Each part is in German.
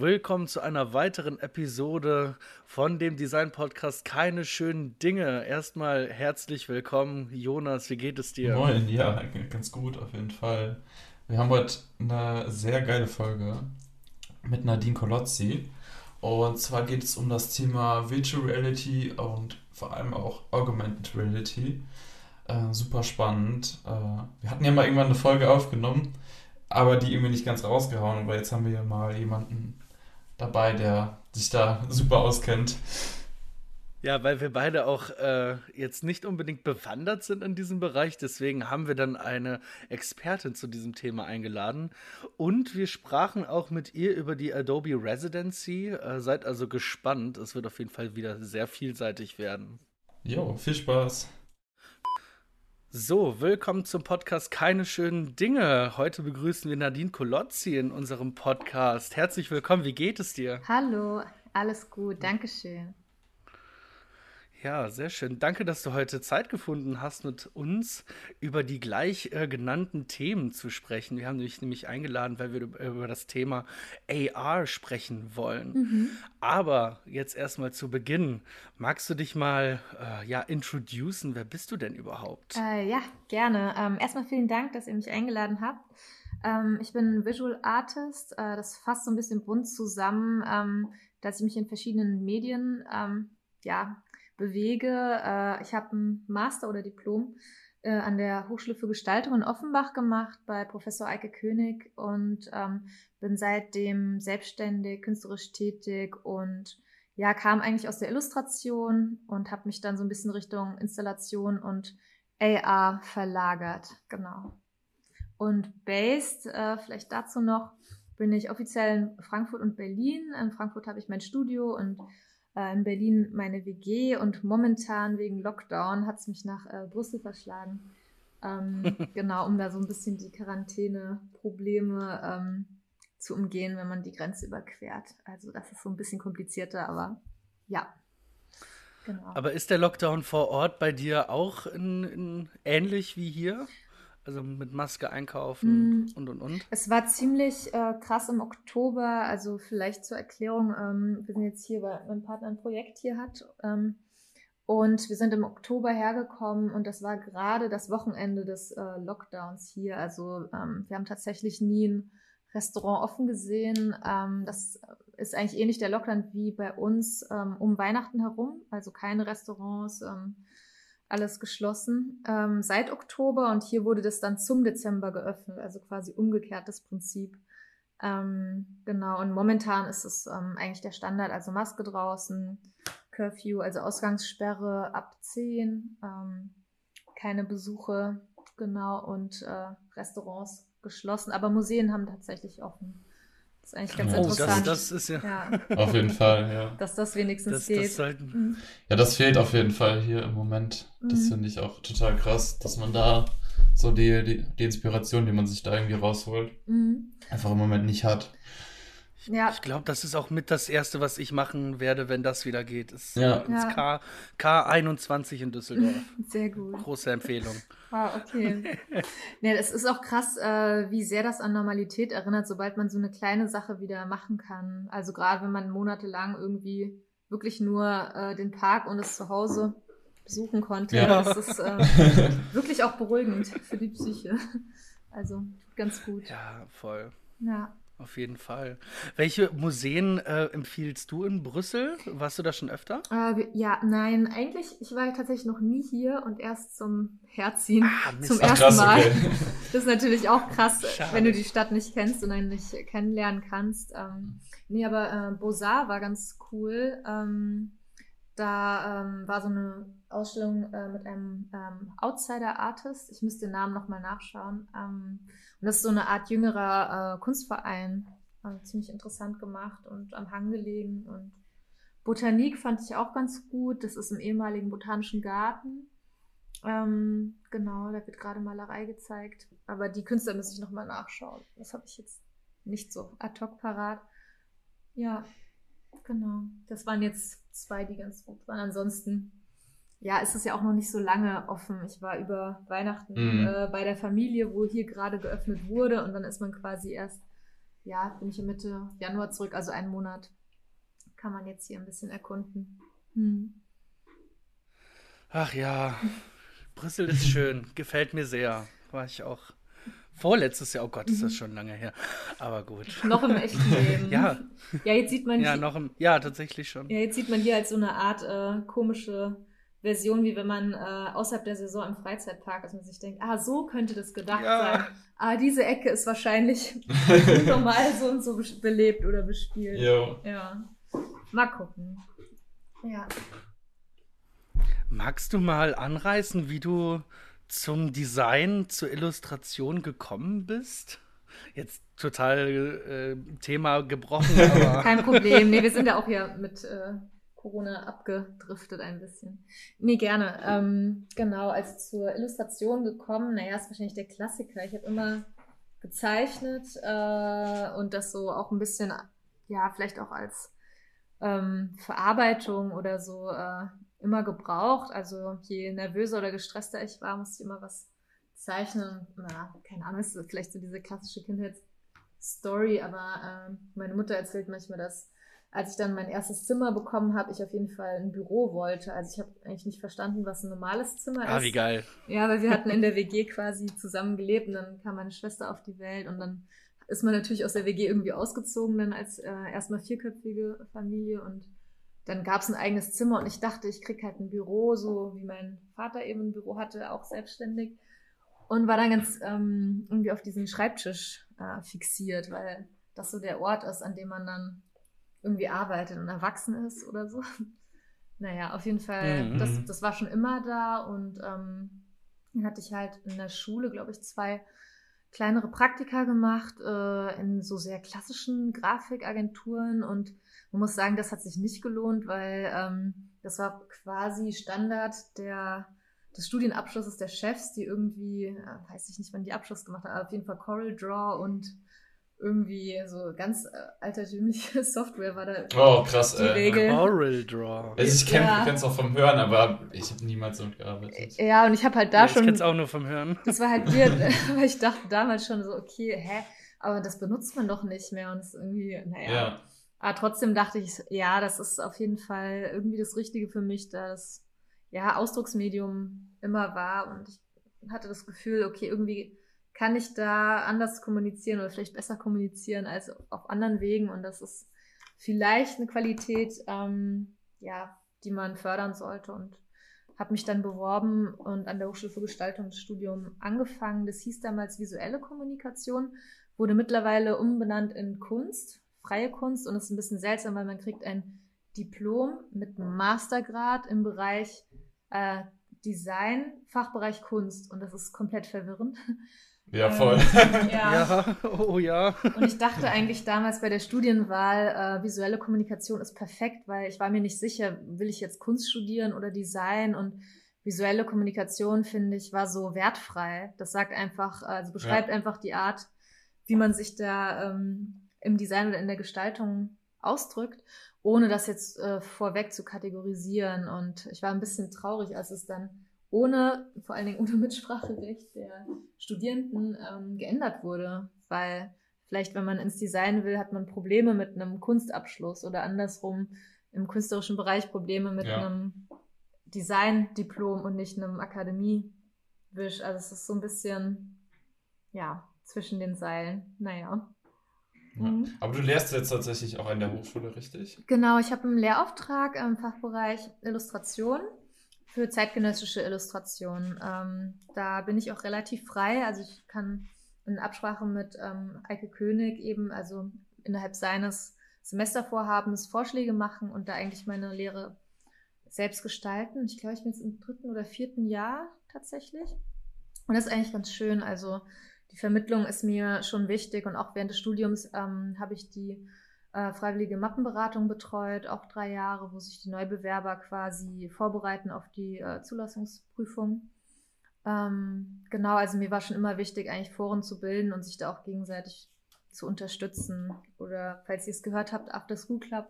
Willkommen zu einer weiteren Episode von dem Design Podcast Keine schönen Dinge. Erstmal herzlich willkommen, Jonas. Wie geht es dir? Moin, ja, ganz gut auf jeden Fall. Wir haben heute eine sehr geile Folge mit Nadine Kolozzi. Und zwar geht es um das Thema Virtual Reality und vor allem auch Augmented Reality. Äh, super spannend. Äh, wir hatten ja mal irgendwann eine Folge aufgenommen, aber die irgendwie nicht ganz rausgehauen. Aber jetzt haben wir ja mal jemanden dabei, der sich da super auskennt. Ja, weil wir beide auch äh, jetzt nicht unbedingt bewandert sind in diesem Bereich. Deswegen haben wir dann eine Expertin zu diesem Thema eingeladen. Und wir sprachen auch mit ihr über die Adobe Residency. Äh, seid also gespannt. Es wird auf jeden Fall wieder sehr vielseitig werden. Jo, viel Spaß. So, willkommen zum Podcast Keine schönen Dinge. Heute begrüßen wir Nadine Kolozzi in unserem Podcast. Herzlich willkommen, wie geht es dir? Hallo, alles gut, Dankeschön. Ja, sehr schön. Danke, dass du heute Zeit gefunden hast, mit uns über die gleich äh, genannten Themen zu sprechen. Wir haben dich nämlich eingeladen, weil wir über das Thema AR sprechen wollen. Mhm. Aber jetzt erstmal zu Beginn. Magst du dich mal äh, ja, introducen? Wer bist du denn überhaupt? Äh, ja, gerne. Ähm, erstmal vielen Dank, dass ihr mich eingeladen habt. Ähm, ich bin Visual Artist. Äh, das fasst so ein bisschen bunt zusammen, ähm, dass ich mich in verschiedenen Medien ähm, ja, bewege. Äh, ich habe ein Master oder Diplom äh, an der Hochschule für Gestaltung in Offenbach gemacht bei Professor Eike König und ähm, bin seitdem selbstständig, künstlerisch tätig und ja, kam eigentlich aus der Illustration und habe mich dann so ein bisschen Richtung Installation und AR verlagert. Genau. Und based, äh, vielleicht dazu noch, bin ich offiziell in Frankfurt und Berlin. In Frankfurt habe ich mein Studio und äh, in Berlin meine WG und momentan wegen Lockdown hat es mich nach äh, Brüssel verschlagen. Ähm, genau, um da so ein bisschen die Quarantäne-Probleme ähm, zu umgehen, wenn man die Grenze überquert. Also das ist so ein bisschen komplizierter, aber ja. Genau. Aber ist der Lockdown vor Ort bei dir auch in, in ähnlich wie hier? Also mit Maske einkaufen mm. und und und. Es war ziemlich äh, krass im Oktober. Also vielleicht zur Erklärung, ähm, wir sind jetzt hier, weil mein Partner ein Projekt hier hat. Ähm, und wir sind im Oktober hergekommen und das war gerade das Wochenende des äh, Lockdowns hier. Also ähm, wir haben tatsächlich nie ein Restaurant offen gesehen. Ähm, das ist eigentlich ähnlich der Lockdown wie bei uns ähm, um Weihnachten herum. Also keine Restaurants ähm, alles geschlossen ähm, seit Oktober und hier wurde das dann zum Dezember geöffnet, also quasi umgekehrtes Prinzip. Ähm, genau, und momentan ist es ähm, eigentlich der Standard, also Maske draußen, Curfew, also Ausgangssperre ab 10, ähm, keine Besuche, genau, und äh, Restaurants geschlossen, aber Museen haben tatsächlich offen. Das ist eigentlich ganz oh, interessant. Das, das ist ja, ja. Auf jeden Fall, ja. Dass das wenigstens das, geht. Das sollten... mhm. Ja, das fehlt auf jeden Fall hier im Moment. Das mhm. finde ich auch total krass, dass man da so die, die, die Inspiration, die man sich da irgendwie rausholt, mhm. einfach im Moment nicht hat. Ja. Ich glaube, das ist auch mit das Erste, was ich machen werde, wenn das wieder geht. Ist ja. ins K, K21 in Düsseldorf. Sehr gut. Große Empfehlung. Ah, okay. ja, es ist auch krass, äh, wie sehr das an Normalität erinnert, sobald man so eine kleine Sache wieder machen kann. Also gerade wenn man monatelang irgendwie wirklich nur äh, den Park und das Zuhause besuchen konnte. Ja. Das ist äh, wirklich auch beruhigend für die Psyche. Also ganz gut. Ja, voll. Ja. Auf jeden Fall. Welche Museen äh, empfiehlst du in Brüssel? Warst du da schon öfter? Äh, ja, nein, eigentlich, ich war tatsächlich noch nie hier und erst zum Herziehen ah, zum ersten krass, Mal. Okay. Das ist natürlich auch krass, Schade. wenn du die Stadt nicht kennst und einen nicht kennenlernen kannst. Ähm, nee, aber äh, Beaux-Arts war ganz cool. Ähm, da ähm, war so eine Ausstellung äh, mit einem ähm, Outsider-Artist. Ich müsste den Namen nochmal nachschauen. Ähm, und das ist so eine Art jüngerer äh, Kunstverein. Also ziemlich interessant gemacht und am Hang gelegen. Und Botanik fand ich auch ganz gut. Das ist im ehemaligen Botanischen Garten. Ähm, genau, da wird gerade Malerei gezeigt. Aber die Künstler müsste ich nochmal nachschauen. Das habe ich jetzt nicht so ad hoc parat. Ja, genau. Das waren jetzt zwei, die ganz gut waren. Ansonsten, ja, ist es ja auch noch nicht so lange offen. Ich war über Weihnachten mhm. äh, bei der Familie, wo hier gerade geöffnet wurde und dann ist man quasi erst ja, bin ich Mitte Januar zurück, also einen Monat kann man jetzt hier ein bisschen erkunden. Hm. Ach ja, Brüssel ist schön, gefällt mir sehr. War ich auch vorletztes Jahr, oh Gott, ist das mhm. schon lange her. Aber gut. Noch im echten Leben. ja. Ja, jetzt sieht man Ja, noch im, ja, tatsächlich schon. Ja, jetzt sieht man hier als so eine Art äh, komische Version, wie wenn man äh, außerhalb der Saison im Freizeitpark ist und sich denkt, ah, so könnte das gedacht ja. sein. Ah, diese Ecke ist wahrscheinlich normal so und so belebt oder bespielt. Jo. Ja. Mal gucken. Ja. Magst du mal anreißen, wie du zum Design, zur Illustration gekommen bist? Jetzt total äh, Thema gebrochen, aber. Kein Problem. Nee, wir sind ja auch hier mit äh, Corona abgedriftet ein bisschen. Nee, gerne. Ähm, genau, als zur Illustration gekommen, naja, ist wahrscheinlich der Klassiker. Ich habe immer gezeichnet äh, und das so auch ein bisschen, ja, vielleicht auch als ähm, Verarbeitung oder so äh, immer gebraucht. Also je nervöser oder gestresster ich war, musste ich immer was zeichnen. Na, keine Ahnung, ist vielleicht so diese klassische Kindheitsstory, aber äh, meine Mutter erzählt manchmal, dass als ich dann mein erstes Zimmer bekommen habe, ich auf jeden Fall ein Büro wollte. Also ich habe eigentlich nicht verstanden, was ein normales Zimmer ah, ist. Ah, wie geil. Ja, weil wir hatten in der WG quasi zusammen gelebt und dann kam meine Schwester auf die Welt und dann ist man natürlich aus der WG irgendwie ausgezogen, dann als äh, erstmal vierköpfige Familie und dann gab es ein eigenes Zimmer und ich dachte, ich krieg halt ein Büro, so wie mein Vater eben ein Büro hatte, auch selbstständig. Und war dann ganz ähm, irgendwie auf diesen Schreibtisch äh, fixiert, weil das so der Ort ist, an dem man dann irgendwie arbeitet und erwachsen ist oder so. Naja, auf jeden Fall, mhm. das, das war schon immer da und ähm, dann hatte ich halt in der Schule, glaube ich, zwei kleinere Praktika gemacht äh, in so sehr klassischen Grafikagenturen und man muss sagen, das hat sich nicht gelohnt, weil ähm, das war quasi Standard der, des Studienabschlusses der Chefs, die irgendwie, äh, weiß ich nicht, wann die Abschluss gemacht haben, aber auf jeden Fall Coral Draw und irgendwie so ganz äh, altertümliche Software war da. Oh, krass, die äh, Regel. Coral Draw. Also ich kenne ja. es auch vom Hören, aber ich habe niemals damit gearbeitet. Ja, und ich habe halt da ja, schon. Ich kenne es auch nur vom Hören. Das war halt weird, weil ich dachte damals schon so, okay, hä, aber das benutzt man doch nicht mehr und es ist irgendwie, naja. Ja. Aber trotzdem dachte ich, ja, das ist auf jeden Fall irgendwie das Richtige für mich, da das ja, Ausdrucksmedium immer war und ich hatte das Gefühl, okay, irgendwie kann ich da anders kommunizieren oder vielleicht besser kommunizieren als auf anderen Wegen. Und das ist vielleicht eine Qualität, ähm, ja, die man fördern sollte. Und habe mich dann beworben und an der Hochschule für Gestaltungsstudium angefangen. Das hieß damals visuelle Kommunikation, wurde mittlerweile umbenannt in Kunst, freie Kunst. Und es ist ein bisschen seltsam, weil man kriegt ein Diplom mit einem Mastergrad im Bereich äh, Design, Fachbereich Kunst. Und das ist komplett verwirrend. Ja, voll. Ähm, ja. ja. oh ja. Und ich dachte eigentlich damals bei der Studienwahl, äh, visuelle Kommunikation ist perfekt, weil ich war mir nicht sicher, will ich jetzt Kunst studieren oder Design und visuelle Kommunikation, finde ich, war so wertfrei. Das sagt einfach, also beschreibt ja. einfach die Art, wie man sich da ähm, im Design oder in der Gestaltung ausdrückt, ohne das jetzt äh, vorweg zu kategorisieren. Und ich war ein bisschen traurig, als es dann ohne, vor allen Dingen ohne Mitspracherecht der Studierenden ähm, geändert wurde. Weil vielleicht, wenn man ins Design will, hat man Probleme mit einem Kunstabschluss oder andersrum im künstlerischen Bereich Probleme mit ja. einem Design-Diplom und nicht einem Akademie-Wisch. Also es ist so ein bisschen, ja, zwischen den Seilen. Naja. Ja. Mhm. Aber du lehrst jetzt tatsächlich auch an der Hochschule, richtig? Genau, ich habe einen Lehrauftrag im Fachbereich Illustration für zeitgenössische Illustrationen. Ähm, da bin ich auch relativ frei. Also ich kann in Absprache mit ähm, Eike König eben, also innerhalb seines Semestervorhabens Vorschläge machen und da eigentlich meine Lehre selbst gestalten. Ich glaube, ich bin jetzt im dritten oder vierten Jahr tatsächlich. Und das ist eigentlich ganz schön. Also die Vermittlung ist mir schon wichtig und auch während des Studiums ähm, habe ich die äh, freiwillige Mappenberatung betreut, auch drei Jahre, wo sich die Neubewerber quasi vorbereiten auf die äh, Zulassungsprüfung. Ähm, genau, also mir war schon immer wichtig, eigentlich Foren zu bilden und sich da auch gegenseitig zu unterstützen. Oder falls ihr es gehört habt, After School Club,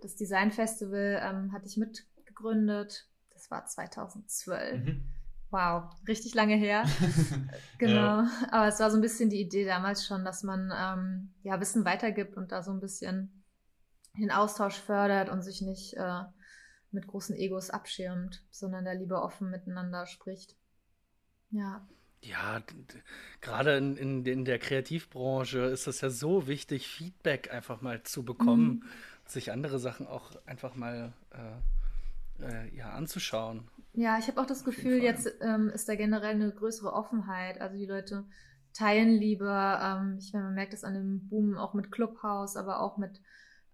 das Design Festival ähm, hatte ich mitgegründet. Das war 2012. Mhm. Wow, richtig lange her. genau. Ja. Aber es war so ein bisschen die Idee damals schon, dass man ähm, ja Wissen weitergibt und da so ein bisschen den Austausch fördert und sich nicht äh, mit großen Egos abschirmt, sondern da lieber offen miteinander spricht. Ja. Ja, gerade in, in, in, der Kreativbranche ist es ja so wichtig, Feedback einfach mal zu bekommen, mhm. sich andere Sachen auch einfach mal äh, äh, ja, anzuschauen. Ja, ich habe auch das Gefühl, jetzt ähm, ist da generell eine größere Offenheit. Also die Leute teilen lieber. Ähm, ich meine, man merkt das an dem Boom auch mit Clubhouse, aber auch mit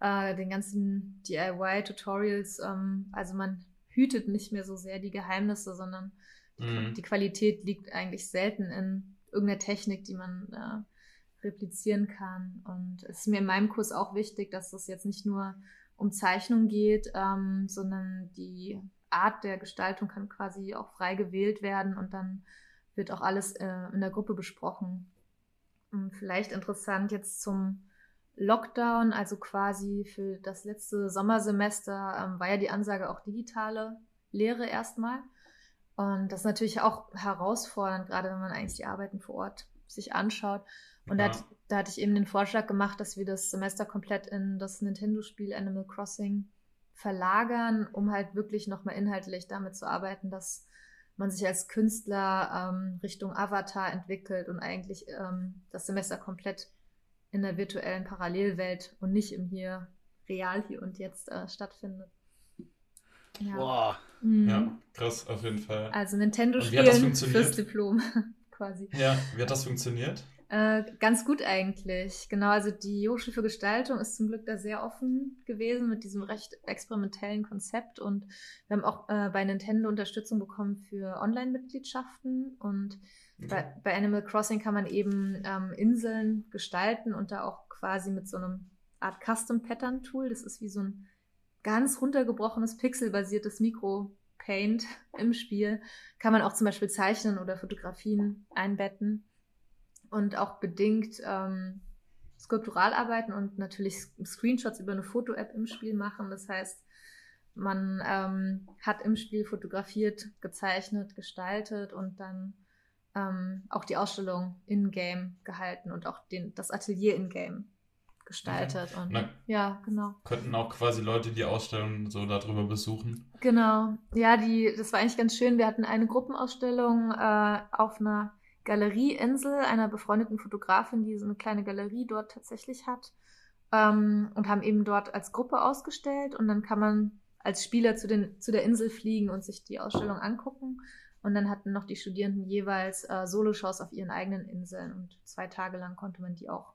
äh, den ganzen DIY-Tutorials. Ähm, also man hütet nicht mehr so sehr die Geheimnisse, sondern die, mhm. die Qualität liegt eigentlich selten in irgendeiner Technik, die man äh, replizieren kann. Und es ist mir in meinem Kurs auch wichtig, dass es jetzt nicht nur um Zeichnung geht, ähm, sondern die Art der Gestaltung kann quasi auch frei gewählt werden und dann wird auch alles äh, in der Gruppe besprochen. Und vielleicht interessant jetzt zum Lockdown, also quasi für das letzte Sommersemester, ähm, war ja die Ansage auch digitale Lehre erstmal. Und das ist natürlich auch herausfordernd, gerade wenn man eigentlich die Arbeiten vor Ort sich anschaut. Und ja. da, da, hatte ich eben den Vorschlag gemacht, dass wir das Semester komplett in das Nintendo-Spiel Animal Crossing verlagern, um halt wirklich nochmal inhaltlich damit zu arbeiten, dass man sich als Künstler ähm, Richtung Avatar entwickelt und eigentlich ähm, das Semester komplett in der virtuellen Parallelwelt und nicht im hier real hier und jetzt äh, stattfindet. Ja. Boah. Mhm. Ja, krass, auf jeden Fall. Also Nintendo spielen fürs Diplom quasi. Ja, wie hat das funktioniert? Äh, ganz gut eigentlich. Genau, also die Hochschule für Gestaltung ist zum Glück da sehr offen gewesen mit diesem recht experimentellen Konzept und wir haben auch äh, bei Nintendo Unterstützung bekommen für Online-Mitgliedschaften und okay. bei, bei, Animal Crossing kann man eben ähm, Inseln gestalten und da auch quasi mit so einem Art Custom-Pattern-Tool, das ist wie so ein ganz runtergebrochenes pixelbasiertes Mikro-Paint im Spiel, kann man auch zum Beispiel zeichnen oder Fotografien einbetten und auch bedingt ähm, skulptural arbeiten und natürlich Screenshots über eine Foto-App im Spiel machen. Das heißt, man ähm, hat im Spiel fotografiert, gezeichnet, gestaltet und dann ähm, auch die Ausstellung in-game gehalten und auch den, das Atelier in-game gestaltet. Okay. Und, Na, ja, genau. Könnten auch quasi Leute die Ausstellung so darüber besuchen. Genau. Ja, die, das war eigentlich ganz schön. Wir hatten eine Gruppenausstellung äh, auf einer Galerieinsel einer befreundeten Fotografin, die so eine kleine Galerie dort tatsächlich hat. Ähm, und haben eben dort als Gruppe ausgestellt und dann kann man als Spieler zu, den, zu der Insel fliegen und sich die Ausstellung angucken. Und dann hatten noch die Studierenden jeweils äh, Soloshows auf ihren eigenen Inseln und zwei Tage lang konnte man die auch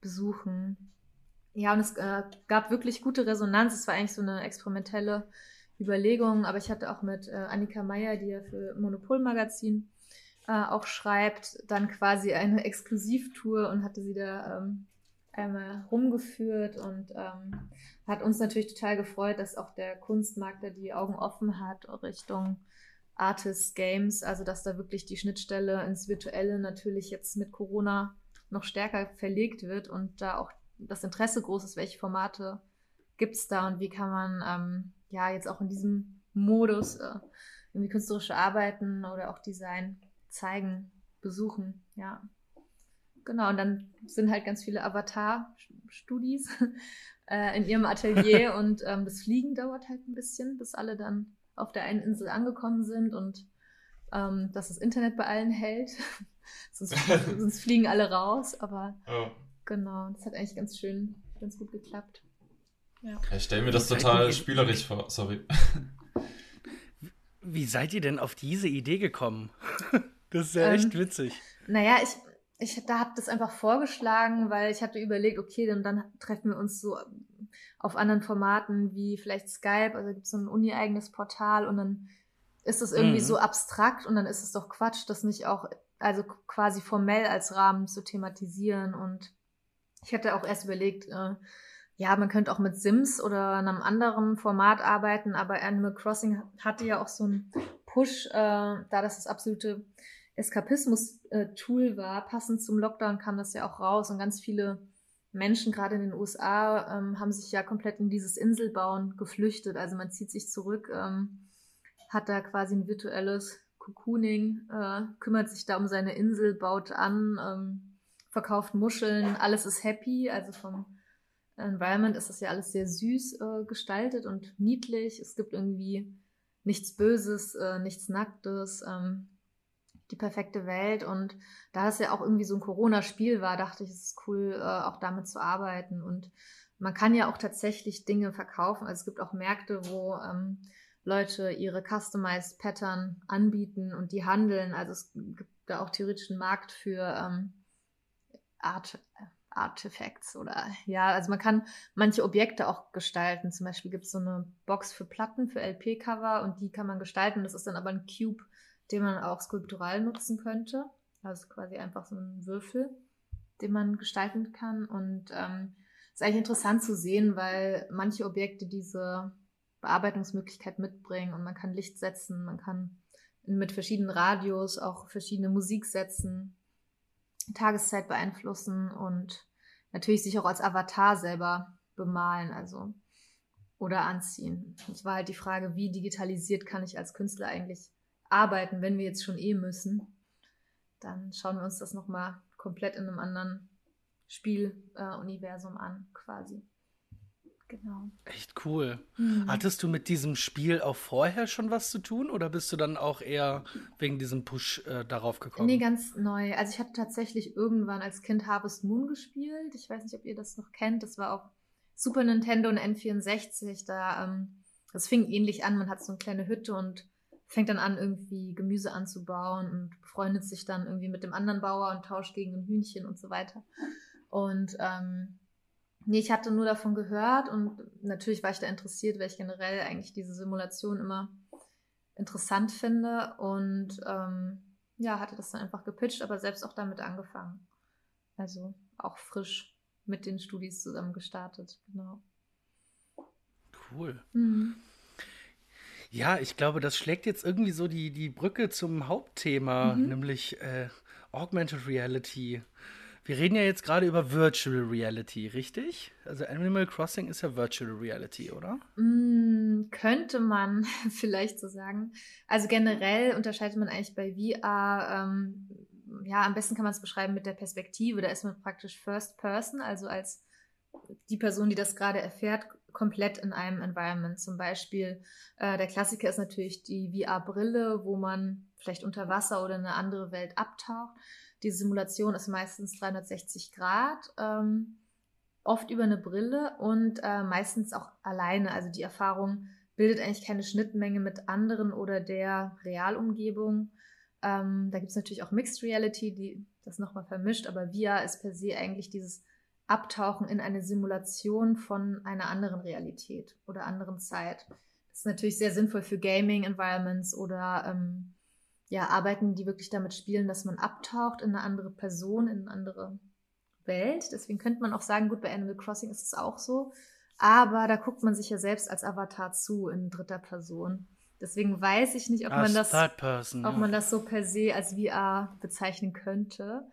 besuchen. Ja, und es äh, gab wirklich gute Resonanz. Es war eigentlich so eine experimentelle Überlegung, aber ich hatte auch mit äh, Annika Meyer, die ja für Monopol Magazin äh, auch schreibt, dann quasi eine Exklusivtour und hatte sie da ähm, einmal rumgeführt und ähm, hat uns natürlich total gefreut, dass auch der Kunstmarkt da die Augen offen hat Richtung Artists Games, also dass da wirklich die Schnittstelle ins Virtuelle natürlich jetzt mit Corona noch stärker verlegt wird und da auch das Interesse groß ist, welche Formate gibt es da und wie kann man ähm, ja jetzt auch in diesem Modus äh, irgendwie künstlerische Arbeiten oder auch Design zeigen, besuchen, ja. Genau, und dann sind halt ganz viele Avatar-Studis äh, in ihrem Atelier und ähm, das Fliegen dauert halt ein bisschen, bis alle dann auf der einen Insel angekommen sind und ähm, dass das Internet bei allen hält. sonst, sonst, fliegen alle raus, aber oh. genau, das hat eigentlich ganz schön, ganz gut geklappt. Ja. Ich stelle mir das total spielerisch vor, sorry. Wie seid ihr denn auf diese Idee gekommen? Das ist ja ähm, echt witzig. Naja, ich, ich da habe das einfach vorgeschlagen, weil ich hatte überlegt, okay, dann, dann treffen wir uns so auf anderen Formaten wie vielleicht Skype, also gibt es so ein uni-eigenes Portal und dann ist es irgendwie mhm. so abstrakt und dann ist es doch Quatsch, das nicht auch, also quasi formell als Rahmen zu thematisieren. Und ich hatte auch erst überlegt, äh, ja, man könnte auch mit Sims oder einem anderen Format arbeiten, aber Animal Crossing hatte ja auch so einen Push, äh, da das das absolute Eskapismus-Tool war. Passend zum Lockdown kam das ja auch raus und ganz viele Menschen, gerade in den USA, ähm, haben sich ja komplett in dieses Inselbauen geflüchtet. Also man zieht sich zurück, ähm, hat da quasi ein virtuelles Cocooning, äh, kümmert sich da um seine Insel, baut an, ähm, verkauft Muscheln, alles ist happy. Also vom Environment ist das ja alles sehr süß äh, gestaltet und niedlich. Es gibt irgendwie nichts Böses, äh, nichts Nacktes, ähm, die perfekte Welt. Und da es ja auch irgendwie so ein Corona-Spiel war, dachte ich, es ist cool, äh, auch damit zu arbeiten. Und man kann ja auch tatsächlich Dinge verkaufen. Also es gibt auch Märkte, wo ähm, Leute ihre Customized Pattern anbieten und die handeln. Also es gibt da auch theoretisch einen Markt für ähm, Art, Artifacts oder ja, also man kann manche Objekte auch gestalten. Zum Beispiel gibt es so eine Box für Platten, für LP-Cover und die kann man gestalten. Das ist dann aber ein Cube, den man auch skulptural nutzen könnte. Also quasi einfach so ein Würfel, den man gestalten kann. Und ähm, ist eigentlich interessant zu sehen, weil manche Objekte diese Bearbeitungsmöglichkeit mitbringen und man kann Licht setzen, man kann mit verschiedenen Radios auch verschiedene Musik setzen, Tageszeit beeinflussen und natürlich sich auch als Avatar selber bemalen, also oder anziehen. Es war halt die Frage, wie digitalisiert kann ich als Künstler eigentlich arbeiten, wenn wir jetzt schon eh müssen. Dann schauen wir uns das nochmal komplett in einem anderen Spieluniversum äh, an, quasi. Genau. Echt cool. Mhm. Hattest du mit diesem Spiel auch vorher schon was zu tun oder bist du dann auch eher wegen diesem Push äh, darauf gekommen? Nee, ganz neu. Also ich hatte tatsächlich irgendwann als Kind Harvest Moon gespielt. Ich weiß nicht, ob ihr das noch kennt. Das war auch Super Nintendo und N64. Da, ähm, das fing ähnlich an. Man hat so eine kleine Hütte und fängt dann an, irgendwie Gemüse anzubauen und befreundet sich dann irgendwie mit dem anderen Bauer und tauscht gegen ein Hühnchen und so weiter. Und ähm, Nee, ich hatte nur davon gehört und natürlich war ich da interessiert, weil ich generell eigentlich diese Simulation immer interessant finde und ähm, ja, hatte das dann einfach gepitcht, aber selbst auch damit angefangen. Also auch frisch mit den Studis zusammen gestartet, genau. Cool. Mhm. Ja, ich glaube, das schlägt jetzt irgendwie so die, die Brücke zum Hauptthema, mhm. nämlich äh, Augmented Reality. Wir reden ja jetzt gerade über Virtual Reality, richtig? Also Animal Crossing ist ja Virtual Reality, oder? Mm, könnte man vielleicht so sagen. Also generell unterscheidet man eigentlich bei VR, ähm, ja, am besten kann man es beschreiben mit der Perspektive. Da ist man praktisch First Person, also als die Person, die das gerade erfährt, komplett in einem Environment. Zum Beispiel, äh, der Klassiker ist natürlich die VR-Brille, wo man vielleicht unter Wasser oder eine andere Welt abtaucht. Die Simulation ist meistens 360 Grad, ähm, oft über eine Brille und äh, meistens auch alleine. Also die Erfahrung bildet eigentlich keine Schnittmenge mit anderen oder der Realumgebung. Ähm, da gibt es natürlich auch Mixed Reality, die das nochmal vermischt, aber VR ist per se eigentlich dieses Abtauchen in eine Simulation von einer anderen Realität oder anderen Zeit. Das ist natürlich sehr sinnvoll für Gaming-Environments oder ähm, ja, Arbeiten, die wirklich damit spielen, dass man abtaucht in eine andere Person, in eine andere Welt. Deswegen könnte man auch sagen, gut, bei Animal Crossing ist es auch so. Aber da guckt man sich ja selbst als Avatar zu in dritter Person. Deswegen weiß ich nicht, ob, man das, person, ob ja. man das so per se als VR bezeichnen könnte.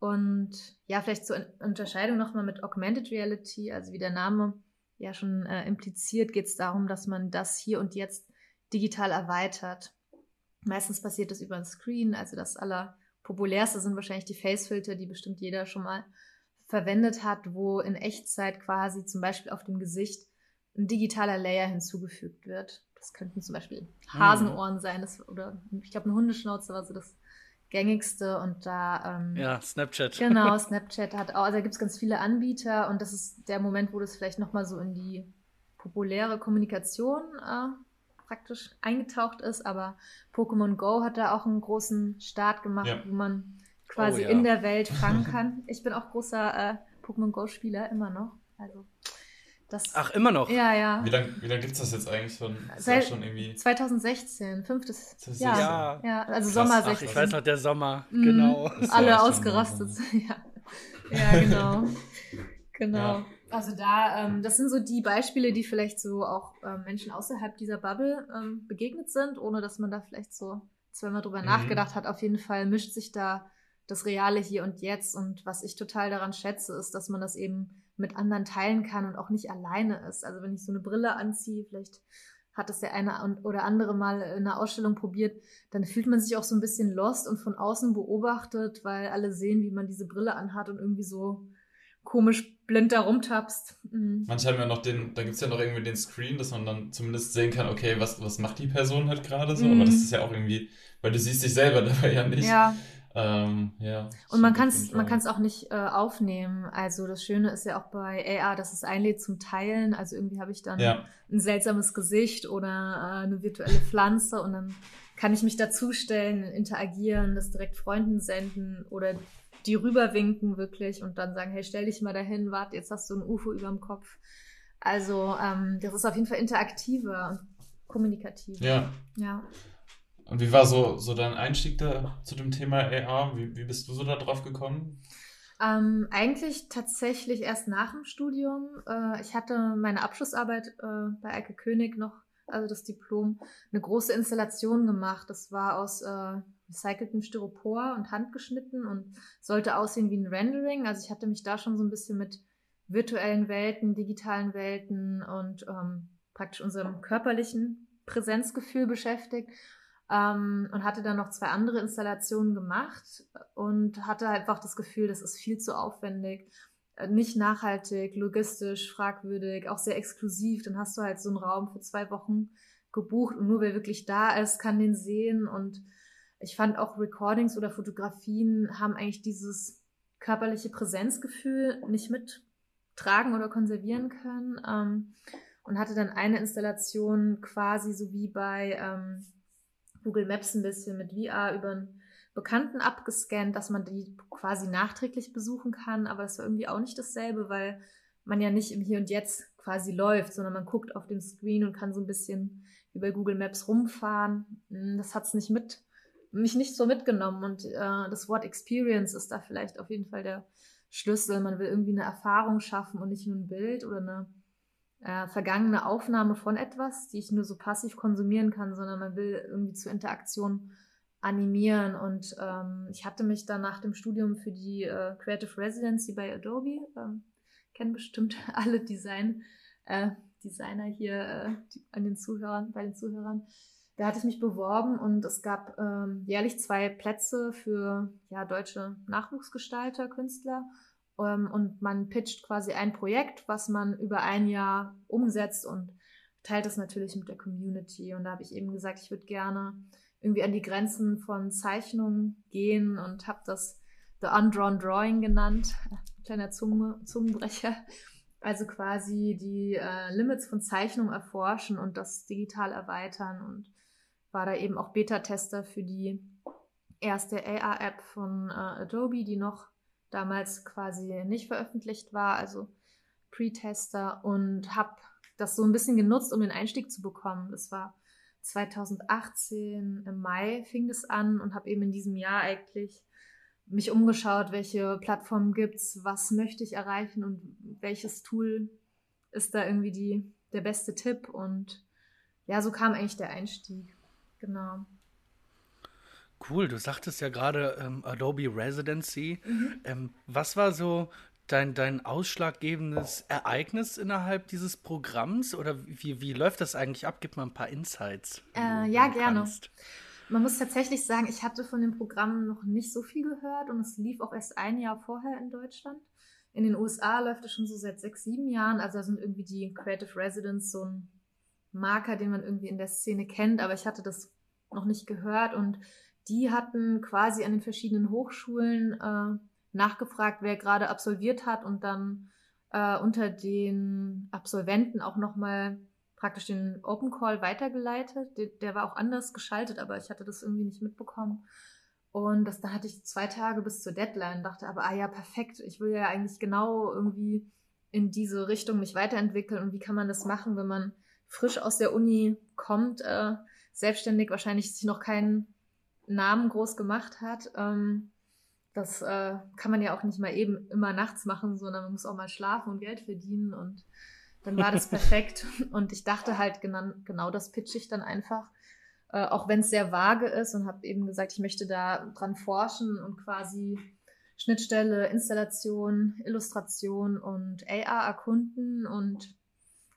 Und ja, vielleicht zur Unterscheidung nochmal mit Augmented Reality, also wie der Name ja schon äh, impliziert, geht es darum, dass man das hier und jetzt digital erweitert. Meistens passiert das über ein Screen, also das allerpopulärste sind wahrscheinlich die Facefilter, die bestimmt jeder schon mal verwendet hat, wo in Echtzeit quasi zum Beispiel auf dem Gesicht ein digitaler Layer hinzugefügt wird. Das könnten zum Beispiel hm. Hasenohren sein, das, oder ich glaube eine Hundeschnauze war so das gängigste und da ähm, ja Snapchat genau Snapchat hat auch also da gibt es ganz viele Anbieter und das ist der Moment wo das vielleicht noch mal so in die populäre Kommunikation äh, praktisch eingetaucht ist, aber Pokémon Go hat da auch einen großen Start gemacht, ja. wo man quasi oh, ja. in der Welt fangen kann. Ich bin auch großer äh, Pokémon Go-Spieler, immer noch. Also das, Ach, immer noch? Ja, ja. Wie lange wie lang gibt es das jetzt eigentlich schon? Seit schon irgendwie 2016, fünftes Jahr. Ja. ja, also Krass. Sommer 16. Ach, ich weiß noch, der Sommer, mhm. genau. Alle ausgerastet. ja. ja, genau. genau. Ja. Also da, ähm, das sind so die Beispiele, die vielleicht so auch ähm, Menschen außerhalb dieser Bubble ähm, begegnet sind, ohne dass man da vielleicht so zweimal drüber mhm. nachgedacht hat. Auf jeden Fall mischt sich da das Reale hier und jetzt. Und was ich total daran schätze, ist, dass man das eben mit anderen teilen kann und auch nicht alleine ist. Also wenn ich so eine Brille anziehe, vielleicht hat das der eine oder andere mal in einer Ausstellung probiert, dann fühlt man sich auch so ein bisschen lost und von außen beobachtet, weil alle sehen, wie man diese Brille anhat und irgendwie so komisch blind da rumtapst. Mhm. Manche haben ja noch den, da gibt es ja noch irgendwie den Screen, dass man dann zumindest sehen kann, okay, was, was macht die Person halt gerade so, mhm. aber das ist ja auch irgendwie, weil du siehst dich selber dabei ja nicht. Ja. Ähm, ja, und man kann es man kann's auch nicht äh, aufnehmen. Also das Schöne ist ja auch bei AR, dass es einlädt zum Teilen. Also irgendwie habe ich dann ja. ein seltsames Gesicht oder äh, eine virtuelle Pflanze und dann kann ich mich dazustellen, interagieren, das direkt Freunden senden oder die rüberwinken wirklich und dann sagen, hey, stell dich mal dahin, warte, jetzt hast du ein UFO über dem Kopf. Also ähm, das ist auf jeden Fall interaktiver und kommunikativ. Ja. Ja. Und wie war so, so dein Einstieg da zu dem Thema AR? Wie, wie bist du so da drauf gekommen? Ähm, eigentlich tatsächlich erst nach dem Studium. Äh, ich hatte meine Abschlussarbeit äh, bei Eike König noch, also das Diplom, eine große Installation gemacht. Das war aus äh, recyceltem Styropor und handgeschnitten und sollte aussehen wie ein Rendering. Also ich hatte mich da schon so ein bisschen mit virtuellen Welten, digitalen Welten und ähm, praktisch unserem körperlichen Präsenzgefühl beschäftigt ähm, und hatte dann noch zwei andere Installationen gemacht und hatte einfach das Gefühl, das ist viel zu aufwendig, äh, nicht nachhaltig, logistisch, fragwürdig, auch sehr exklusiv. Dann hast du halt so einen Raum für zwei Wochen gebucht und nur wer wirklich da ist, kann den sehen. Und ich fand auch Recordings oder Fotografien haben eigentlich dieses körperliche Präsenzgefühl nicht mittragen oder konservieren können. Ähm, und hatte dann eine Installation quasi so wie bei ähm, Google Maps ein bisschen mit VR über einen Bekannten abgescannt, dass man die quasi nachträglich besuchen kann. Aber das war irgendwie auch nicht dasselbe, weil man ja nicht im Hier und Jetzt quasi läuft, sondern man guckt auf dem Screen und kann so ein bisschen bei Google Maps rumfahren. Hm, das hat es nicht mit, mich nicht so mitgenommen. Und äh, das Wort Experience ist da vielleicht auf jeden Fall der Schlüssel. Man will irgendwie eine Erfahrung schaffen und nicht nur ein Bild oder eine äh, vergangene Aufnahme von etwas, die ich nur so passiv konsumieren kann, sondern man will irgendwie zur Interaktion animieren. Und ähm, ich hatte mich dann nach dem Studium für die äh, Creative Residency bei Adobe, ähm, kennen bestimmt alle Design, äh, Designer hier äh, die, an den Zuhörern, bei den Zuhörern. Da hatte ich mich beworben und es gab ähm, jährlich zwei Plätze für ja, deutsche Nachwuchsgestalter, Künstler und man pitcht quasi ein Projekt, was man über ein Jahr umsetzt und teilt das natürlich mit der Community. Und da habe ich eben gesagt, ich würde gerne irgendwie an die Grenzen von Zeichnungen gehen und habe das The Undrawn Drawing genannt. Kleiner Zunge, Zungenbrecher. Also quasi die äh, Limits von Zeichnung erforschen und das digital erweitern und war da eben auch Beta-Tester für die erste AR-App von äh, Adobe, die noch damals quasi nicht veröffentlicht war, also Pre-Tester und habe das so ein bisschen genutzt, um den Einstieg zu bekommen. Das war 2018 im Mai fing das an und habe eben in diesem Jahr eigentlich mich umgeschaut, welche Plattformen gibt's, was möchte ich erreichen und welches Tool ist da irgendwie die, der beste Tipp und ja, so kam eigentlich der Einstieg. Genau. Cool, du sagtest ja gerade ähm, Adobe Residency. Mhm. Ähm, was war so dein, dein ausschlaggebendes Ereignis innerhalb dieses Programms? Oder wie, wie läuft das eigentlich ab? Gib mal ein paar Insights. Äh, ja, gerne. Kannst. Man muss tatsächlich sagen, ich hatte von dem Programm noch nicht so viel gehört und es lief auch erst ein Jahr vorher in Deutschland. In den USA läuft es schon so seit sechs, sieben Jahren. Also sind irgendwie die Creative Residents so ein Marker, den man irgendwie in der Szene kennt, aber ich hatte das noch nicht gehört und die hatten quasi an den verschiedenen Hochschulen äh, nachgefragt, wer gerade absolviert hat und dann äh, unter den Absolventen auch nochmal praktisch den Open Call weitergeleitet. Der, der, war auch anders geschaltet, aber ich hatte das irgendwie nicht mitbekommen. Und das, da hatte ich zwei Tage bis zur Deadline, dachte aber, ah ja, perfekt, ich will ja eigentlich genau irgendwie in diese Richtung mich weiterentwickeln und wie kann man das machen, wenn man frisch aus der Uni kommt, äh, selbstständig wahrscheinlich sich noch keinen Namen groß gemacht hat. Ähm, das äh, kann man ja auch nicht mal eben immer nachts machen, sondern man muss auch mal schlafen und Geld verdienen und dann war das perfekt. und ich dachte halt, genau, genau das pitch ich dann einfach, äh, auch wenn es sehr vage ist und habe eben gesagt, ich möchte da dran forschen und quasi Schnittstelle, Installation, Illustration und AR erkunden und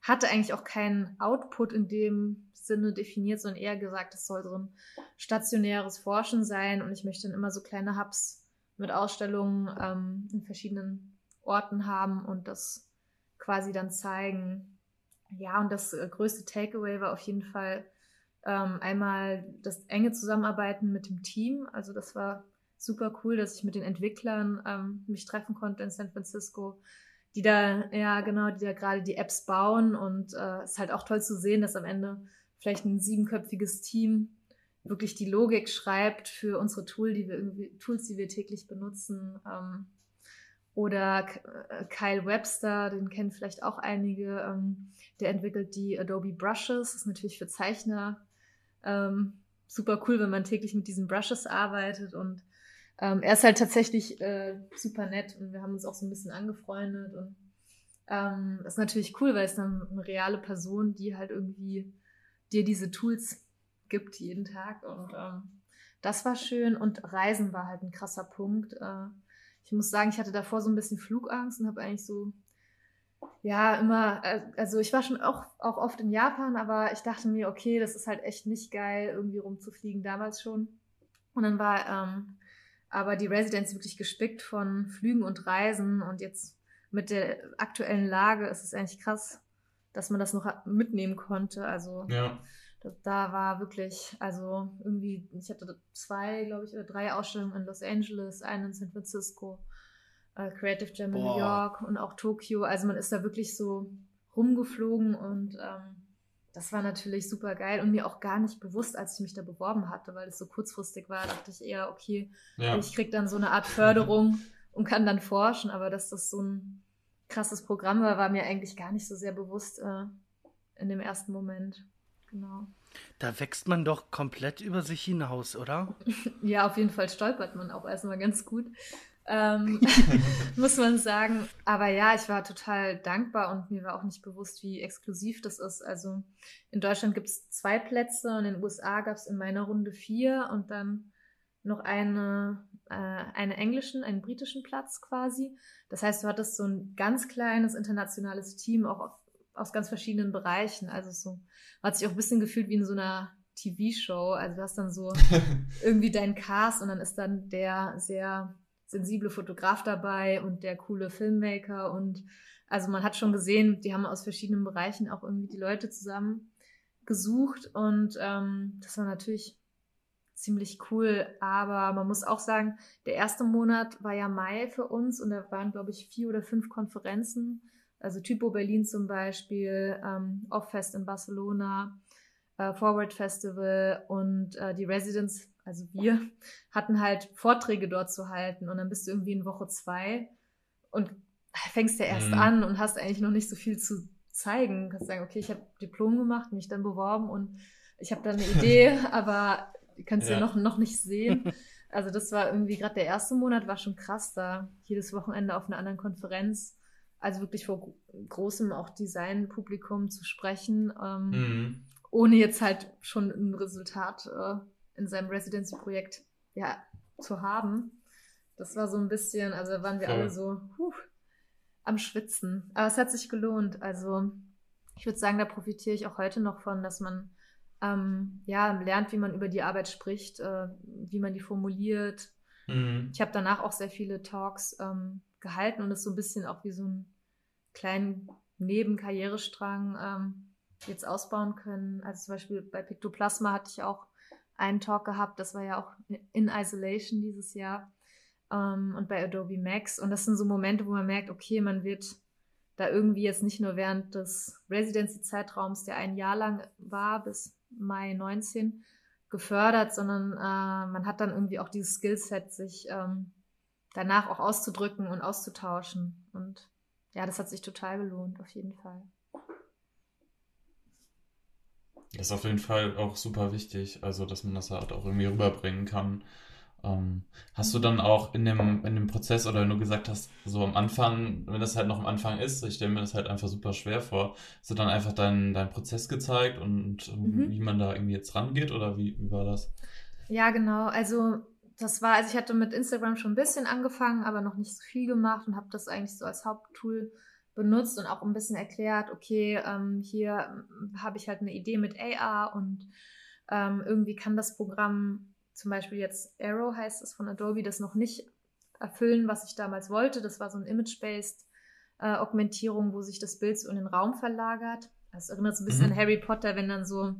hatte eigentlich auch keinen Output in dem Sinne definiert, sondern eher gesagt, es soll so ein stationäres Forschen sein und ich möchte dann immer so kleine Hubs mit Ausstellungen ähm, in verschiedenen Orten haben und das quasi dann zeigen. Ja, und das äh, größte Takeaway war auf jeden Fall ähm, einmal das enge Zusammenarbeiten mit dem Team. Also das war super cool, dass ich mit den Entwicklern ähm, mich treffen konnte in San Francisco, die da, ja genau, die da gerade die Apps bauen und äh, ist halt auch toll zu sehen, dass am Ende vielleicht ein siebenköpfiges Team wirklich die Logik schreibt für unsere Tool, die wir irgendwie, Tools, die wir täglich benutzen. Ähm, oder äh, Kyle Webster, den kennen vielleicht auch einige, ähm, der entwickelt die Adobe Brushes, ist natürlich für Zeichner ähm, super cool, wenn man täglich mit diesen Brushes arbeitet und ähm, er ist halt tatsächlich äh, super nett und wir haben uns auch so ein bisschen angefreundet und ähm, das ist natürlich cool, weil es dann eine reale Person, die halt irgendwie dir diese Tools gibt jeden Tag und ähm, das war schön und Reisen war halt ein krasser Punkt. Äh, ich muss sagen, ich hatte davor so ein bisschen Flugangst und habe eigentlich so ja, immer, äh, also ich war schon auch, auch oft in Japan, aber ich dachte mir, okay, das ist halt echt nicht geil, irgendwie rumzufliegen, damals schon. Und dann war ähm, aber die Residenz wirklich gespickt von Flügen und Reisen und jetzt mit der aktuellen Lage ist es eigentlich krass, dass man das noch mitnehmen konnte. Also ja. da, da war wirklich, also irgendwie, ich hatte zwei, glaube ich, oder drei Ausstellungen in Los Angeles, eine in San Francisco, äh, Creative Jam in New York und auch Tokio. Also man ist da wirklich so rumgeflogen und ähm, das war natürlich super geil und mir auch gar nicht bewusst, als ich mich da beworben hatte, weil es so kurzfristig war, dachte ich eher, okay, ja. ich krieg dann so eine Art Förderung und kann dann forschen, aber dass das so ein krasses Programm war, war mir eigentlich gar nicht so sehr bewusst äh, in dem ersten Moment. Genau. Da wächst man doch komplett über sich hinaus, oder? ja, auf jeden Fall stolpert man auch erstmal ganz gut ähm, muss man sagen. Aber ja, ich war total dankbar und mir war auch nicht bewusst, wie exklusiv das ist. Also in Deutschland gibt es zwei Plätze und in den USA gab es in meiner Runde vier und dann noch eine, äh, einen englischen, einen britischen Platz quasi. Das heißt, du hattest so ein ganz kleines internationales Team, auch auf, aus ganz verschiedenen Bereichen. Also so hat sich auch ein bisschen gefühlt wie in so einer TV-Show. Also du hast dann so irgendwie deinen Cast und dann ist dann der sehr sensible Fotograf dabei und der coole Filmmaker und also man hat schon gesehen, die haben aus verschiedenen Bereichen auch irgendwie die Leute zusammen gesucht und ähm, das war natürlich ziemlich cool. Aber man muss auch sagen, der erste Monat war ja Mai für uns und da waren, glaube ich, vier oder fünf Konferenzen. Also Typo Berlin zum Beispiel, ähm, Off-Fest in Barcelona, äh, Forward Festival und äh, die Residence also wir, hatten halt Vorträge dort zu halten und dann bist du irgendwie in Woche zwei und fängst ja erst mhm. an und hast eigentlich noch nicht so viel zu zeigen. Du kannst sagen, okay, ich habe Diplom gemacht, mich dann beworben und ich habe da eine Idee, aber die kannst du ja. ja noch, noch nicht sehen. Also das war irgendwie gerade der erste Monat war schon krass da, jedes Wochenende auf einer anderen Konferenz. Also wirklich vor großem auch Designpublikum zu sprechen, ähm, mhm. ohne jetzt halt schon ein Resultat äh, in seinem Residency-Projekt ja, zu haben. Das war so ein bisschen, also waren wir ja. alle so huh, am Schwitzen. Aber es hat sich gelohnt. Also ich würde sagen, da profitiere ich auch heute noch von, dass man ähm, ja, lernt, wie man über die Arbeit spricht, äh, wie man die formuliert. Mhm. Ich habe danach auch sehr viele Talks ähm, gehalten und es so ein bisschen auch wie so einen kleinen Nebenkarrierestrang ähm, jetzt ausbauen können. Also zum Beispiel bei Pictoplasma hatte ich auch einen Talk gehabt, das war ja auch in Isolation dieses Jahr ähm, und bei Adobe Max. Und das sind so Momente, wo man merkt, okay, man wird da irgendwie jetzt nicht nur während des Residency-Zeitraums, der ein Jahr lang war, bis Mai 19, gefördert, sondern äh, man hat dann irgendwie auch dieses Skillset, sich ähm, danach auch auszudrücken und auszutauschen. Und ja, das hat sich total gelohnt, auf jeden Fall. Das ist auf jeden Fall auch super wichtig, also dass man das halt auch irgendwie rüberbringen kann. Ähm, hast du dann auch in dem, in dem Prozess oder wenn du gesagt hast, so am Anfang, wenn das halt noch am Anfang ist, ich stelle mir das halt einfach super schwer vor, hast du dann einfach deinen dein Prozess gezeigt und mhm. wie man da irgendwie jetzt rangeht oder wie, wie war das? Ja, genau. Also das war, also ich hatte mit Instagram schon ein bisschen angefangen, aber noch nicht so viel gemacht und habe das eigentlich so als Haupttool benutzt und auch ein bisschen erklärt, okay, ähm, hier ähm, habe ich halt eine Idee mit AR und ähm, irgendwie kann das Programm, zum Beispiel jetzt Arrow heißt es von Adobe, das noch nicht erfüllen, was ich damals wollte. Das war so ein Image-Based äh, Augmentierung, wo sich das Bild so in den Raum verlagert. Das erinnert so ein bisschen mhm. an Harry Potter, wenn dann so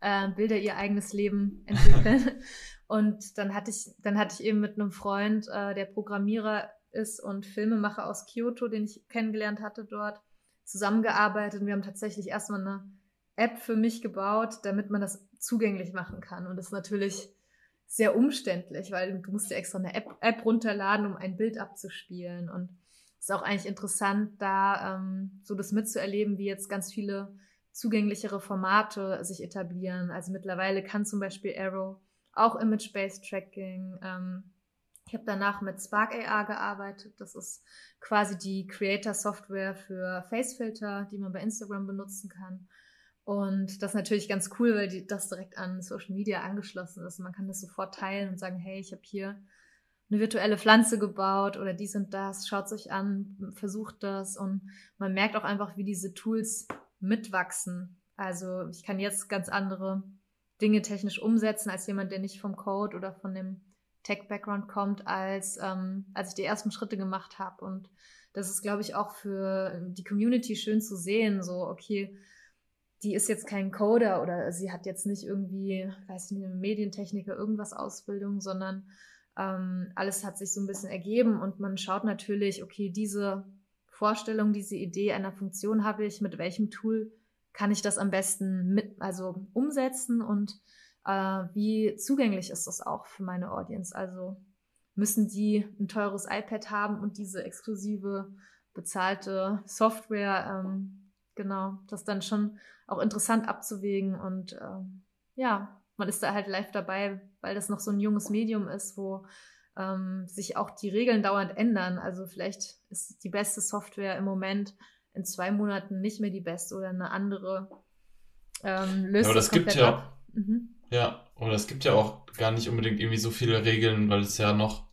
äh, Bilder ihr eigenes Leben entwickeln. und dann hatte ich, dann hatte ich eben mit einem Freund, äh, der Programmierer ist und Filmemacher aus Kyoto, den ich kennengelernt hatte dort, zusammengearbeitet. Und wir haben tatsächlich erstmal eine App für mich gebaut, damit man das zugänglich machen kann. Und das ist natürlich sehr umständlich, weil du musst dir extra eine App, App runterladen, um ein Bild abzuspielen. Und es ist auch eigentlich interessant, da ähm, so das mitzuerleben, wie jetzt ganz viele zugänglichere Formate sich etablieren. Also mittlerweile kann zum Beispiel Arrow auch Image-Based Tracking. Ähm, ich habe danach mit Spark AR gearbeitet. Das ist quasi die Creator-Software für Facefilter, die man bei Instagram benutzen kann. Und das ist natürlich ganz cool, weil die, das direkt an Social Media angeschlossen ist. Man kann das sofort teilen und sagen, hey, ich habe hier eine virtuelle Pflanze gebaut oder dies und das, schaut euch an, versucht das. Und man merkt auch einfach, wie diese Tools mitwachsen. Also ich kann jetzt ganz andere Dinge technisch umsetzen als jemand, der nicht vom Code oder von dem Tech-Background kommt, als, ähm, als ich die ersten Schritte gemacht habe. Und das ist, glaube ich, auch für die Community schön zu sehen, so, okay, die ist jetzt kein Coder oder sie hat jetzt nicht irgendwie, weiß ich nicht, eine Medientechniker, irgendwas Ausbildung, sondern ähm, alles hat sich so ein bisschen ergeben und man schaut natürlich, okay, diese Vorstellung, diese Idee einer Funktion habe ich, mit welchem Tool kann ich das am besten mit, also umsetzen und äh, wie zugänglich ist das auch für meine Audience? Also müssen die ein teures iPad haben und diese exklusive bezahlte Software, ähm, genau, das dann schon auch interessant abzuwägen und ähm, ja, man ist da halt live dabei, weil das noch so ein junges Medium ist, wo ähm, sich auch die Regeln dauernd ändern. Also vielleicht ist die beste Software im Moment in zwei Monaten nicht mehr die beste oder eine andere ähm, löst ja, aber das, das gibt ja, ab. Mhm. Ja, und es gibt ja auch gar nicht unbedingt irgendwie so viele Regeln, weil es ja noch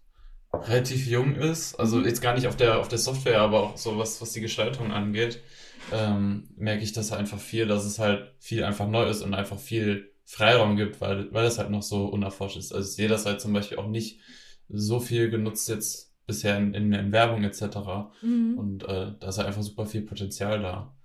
relativ jung ist. Also mhm. jetzt gar nicht auf der, auf der Software, aber auch so was, was die Gestaltung angeht, ähm, merke ich das einfach viel, dass es halt viel einfach neu ist und einfach viel Freiraum gibt, weil, weil es halt noch so unerforscht ist. Also ich sehe das halt zum Beispiel auch nicht so viel genutzt jetzt bisher in, in, in Werbung etc. Mhm. Und äh, da ist halt einfach super viel Potenzial da.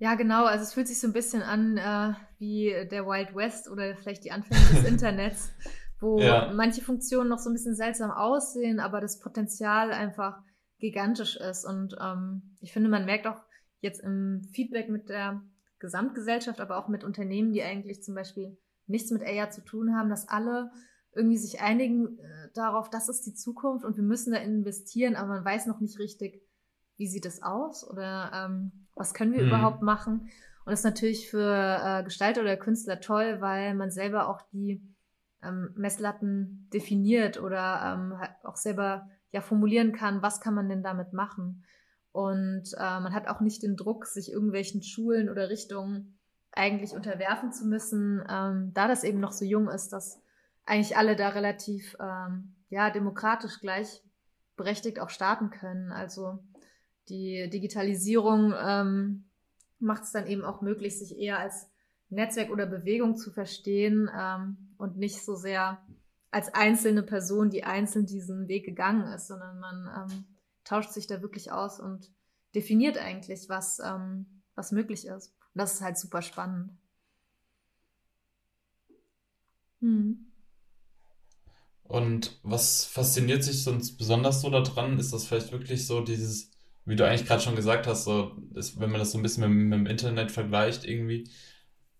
Ja, genau. Also es fühlt sich so ein bisschen an äh, wie der Wild West oder vielleicht die Anfänge des Internets, wo ja. manche Funktionen noch so ein bisschen seltsam aussehen, aber das Potenzial einfach gigantisch ist. Und ähm, ich finde, man merkt auch jetzt im Feedback mit der Gesamtgesellschaft, aber auch mit Unternehmen, die eigentlich zum Beispiel nichts mit AR zu tun haben, dass alle irgendwie sich einigen äh, darauf, das ist die Zukunft und wir müssen da investieren, aber man weiß noch nicht richtig, wie sieht es aus oder ähm, was können wir mhm. überhaupt machen. Und das ist natürlich für äh, Gestalter oder Künstler toll, weil man selber auch die ähm, Messlatten definiert oder ähm, auch selber ja formulieren kann, was kann man denn damit machen. Und äh, man hat auch nicht den Druck, sich irgendwelchen Schulen oder Richtungen eigentlich unterwerfen zu müssen, ähm, da das eben noch so jung ist, dass eigentlich alle da relativ ähm, ja demokratisch gleichberechtigt auch starten können. Also die Digitalisierung ähm, macht es dann eben auch möglich, sich eher als Netzwerk oder Bewegung zu verstehen ähm, und nicht so sehr als einzelne Person, die einzeln diesen Weg gegangen ist, sondern man ähm, tauscht sich da wirklich aus und definiert eigentlich, was, ähm, was möglich ist. Und das ist halt super spannend. Hm. Und was fasziniert sich sonst besonders so daran? Ist das vielleicht wirklich so dieses wie du eigentlich gerade schon gesagt hast, so, ist, wenn man das so ein bisschen mit, mit, dem Internet vergleicht, irgendwie,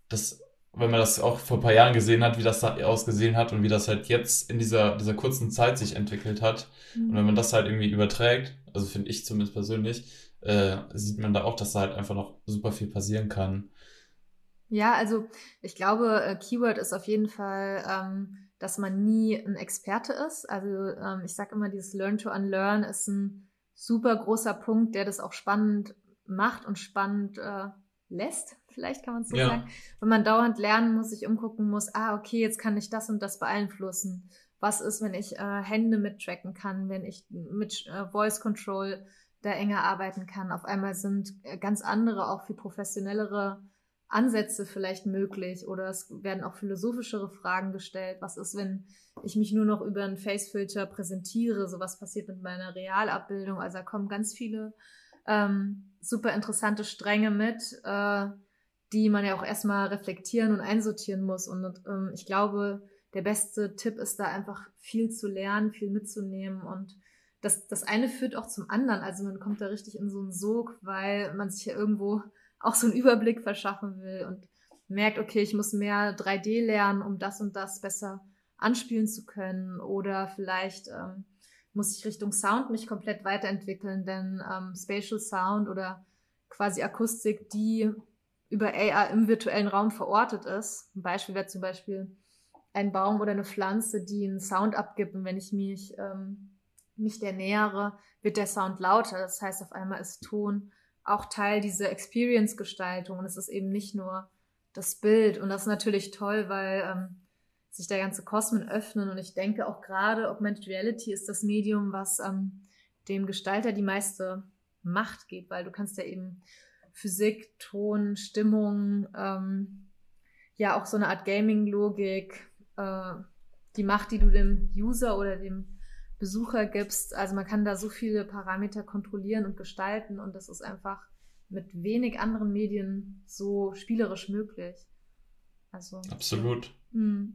das, wenn man das auch vor ein paar Jahren gesehen hat, wie das da ausgesehen hat und wie das halt jetzt in dieser, dieser kurzen Zeit sich entwickelt hat. Mhm. Und wenn man das halt irgendwie überträgt, also finde ich zumindest persönlich, äh, sieht man da auch, dass da halt einfach noch super viel passieren kann. Ja, also ich glaube, äh, Keyword ist auf jeden Fall, ähm, dass man nie ein Experte ist. Also ähm, ich sage immer, dieses Learn to Unlearn ist ein super großer Punkt, der das auch spannend macht und spannend äh, lässt, vielleicht kann man es so ja. sagen. Wenn man dauernd lernen muss, sich umgucken muss, ah, okay, jetzt kann ich das und das beeinflussen. Was ist, wenn ich äh, Hände mittracken kann, wenn ich mit äh, Voice Control da enger arbeiten kann. Auf einmal sind äh, ganz andere, auch viel professionellere Ansätze vielleicht möglich oder es werden auch philosophischere Fragen gestellt. Was ist, wenn ich mich nur noch über einen Facefilter präsentiere? So was passiert mit meiner Realabbildung? Also da kommen ganz viele ähm, super interessante Stränge mit, äh, die man ja auch erstmal reflektieren und einsortieren muss. Und ähm, ich glaube, der beste Tipp ist da einfach viel zu lernen, viel mitzunehmen und das, das eine führt auch zum anderen. Also man kommt da richtig in so einen Sog, weil man sich ja irgendwo auch so einen Überblick verschaffen will und merkt, okay, ich muss mehr 3D lernen, um das und das besser anspielen zu können. Oder vielleicht ähm, muss ich Richtung Sound mich komplett weiterentwickeln, denn ähm, Spatial Sound oder quasi Akustik, die über AR im virtuellen Raum verortet ist. Ein Beispiel wäre zum Beispiel ein Baum oder eine Pflanze, die einen Sound abgibt. Und wenn ich mich, ähm, mich der nähere, wird der Sound lauter. Das heißt, auf einmal ist Ton auch Teil dieser Experience-Gestaltung. Und es ist eben nicht nur das Bild. Und das ist natürlich toll, weil ähm, sich der ganze Kosmos öffnen. Und ich denke auch gerade Augmented Reality ist das Medium, was ähm, dem Gestalter die meiste Macht gibt, weil du kannst ja eben Physik, Ton, Stimmung, ähm, ja auch so eine Art Gaming-Logik, äh, die Macht, die du dem User oder dem Besucher gibst. Also man kann da so viele Parameter kontrollieren und gestalten und das ist einfach mit wenig anderen Medien so spielerisch möglich. Also absolut. Mh.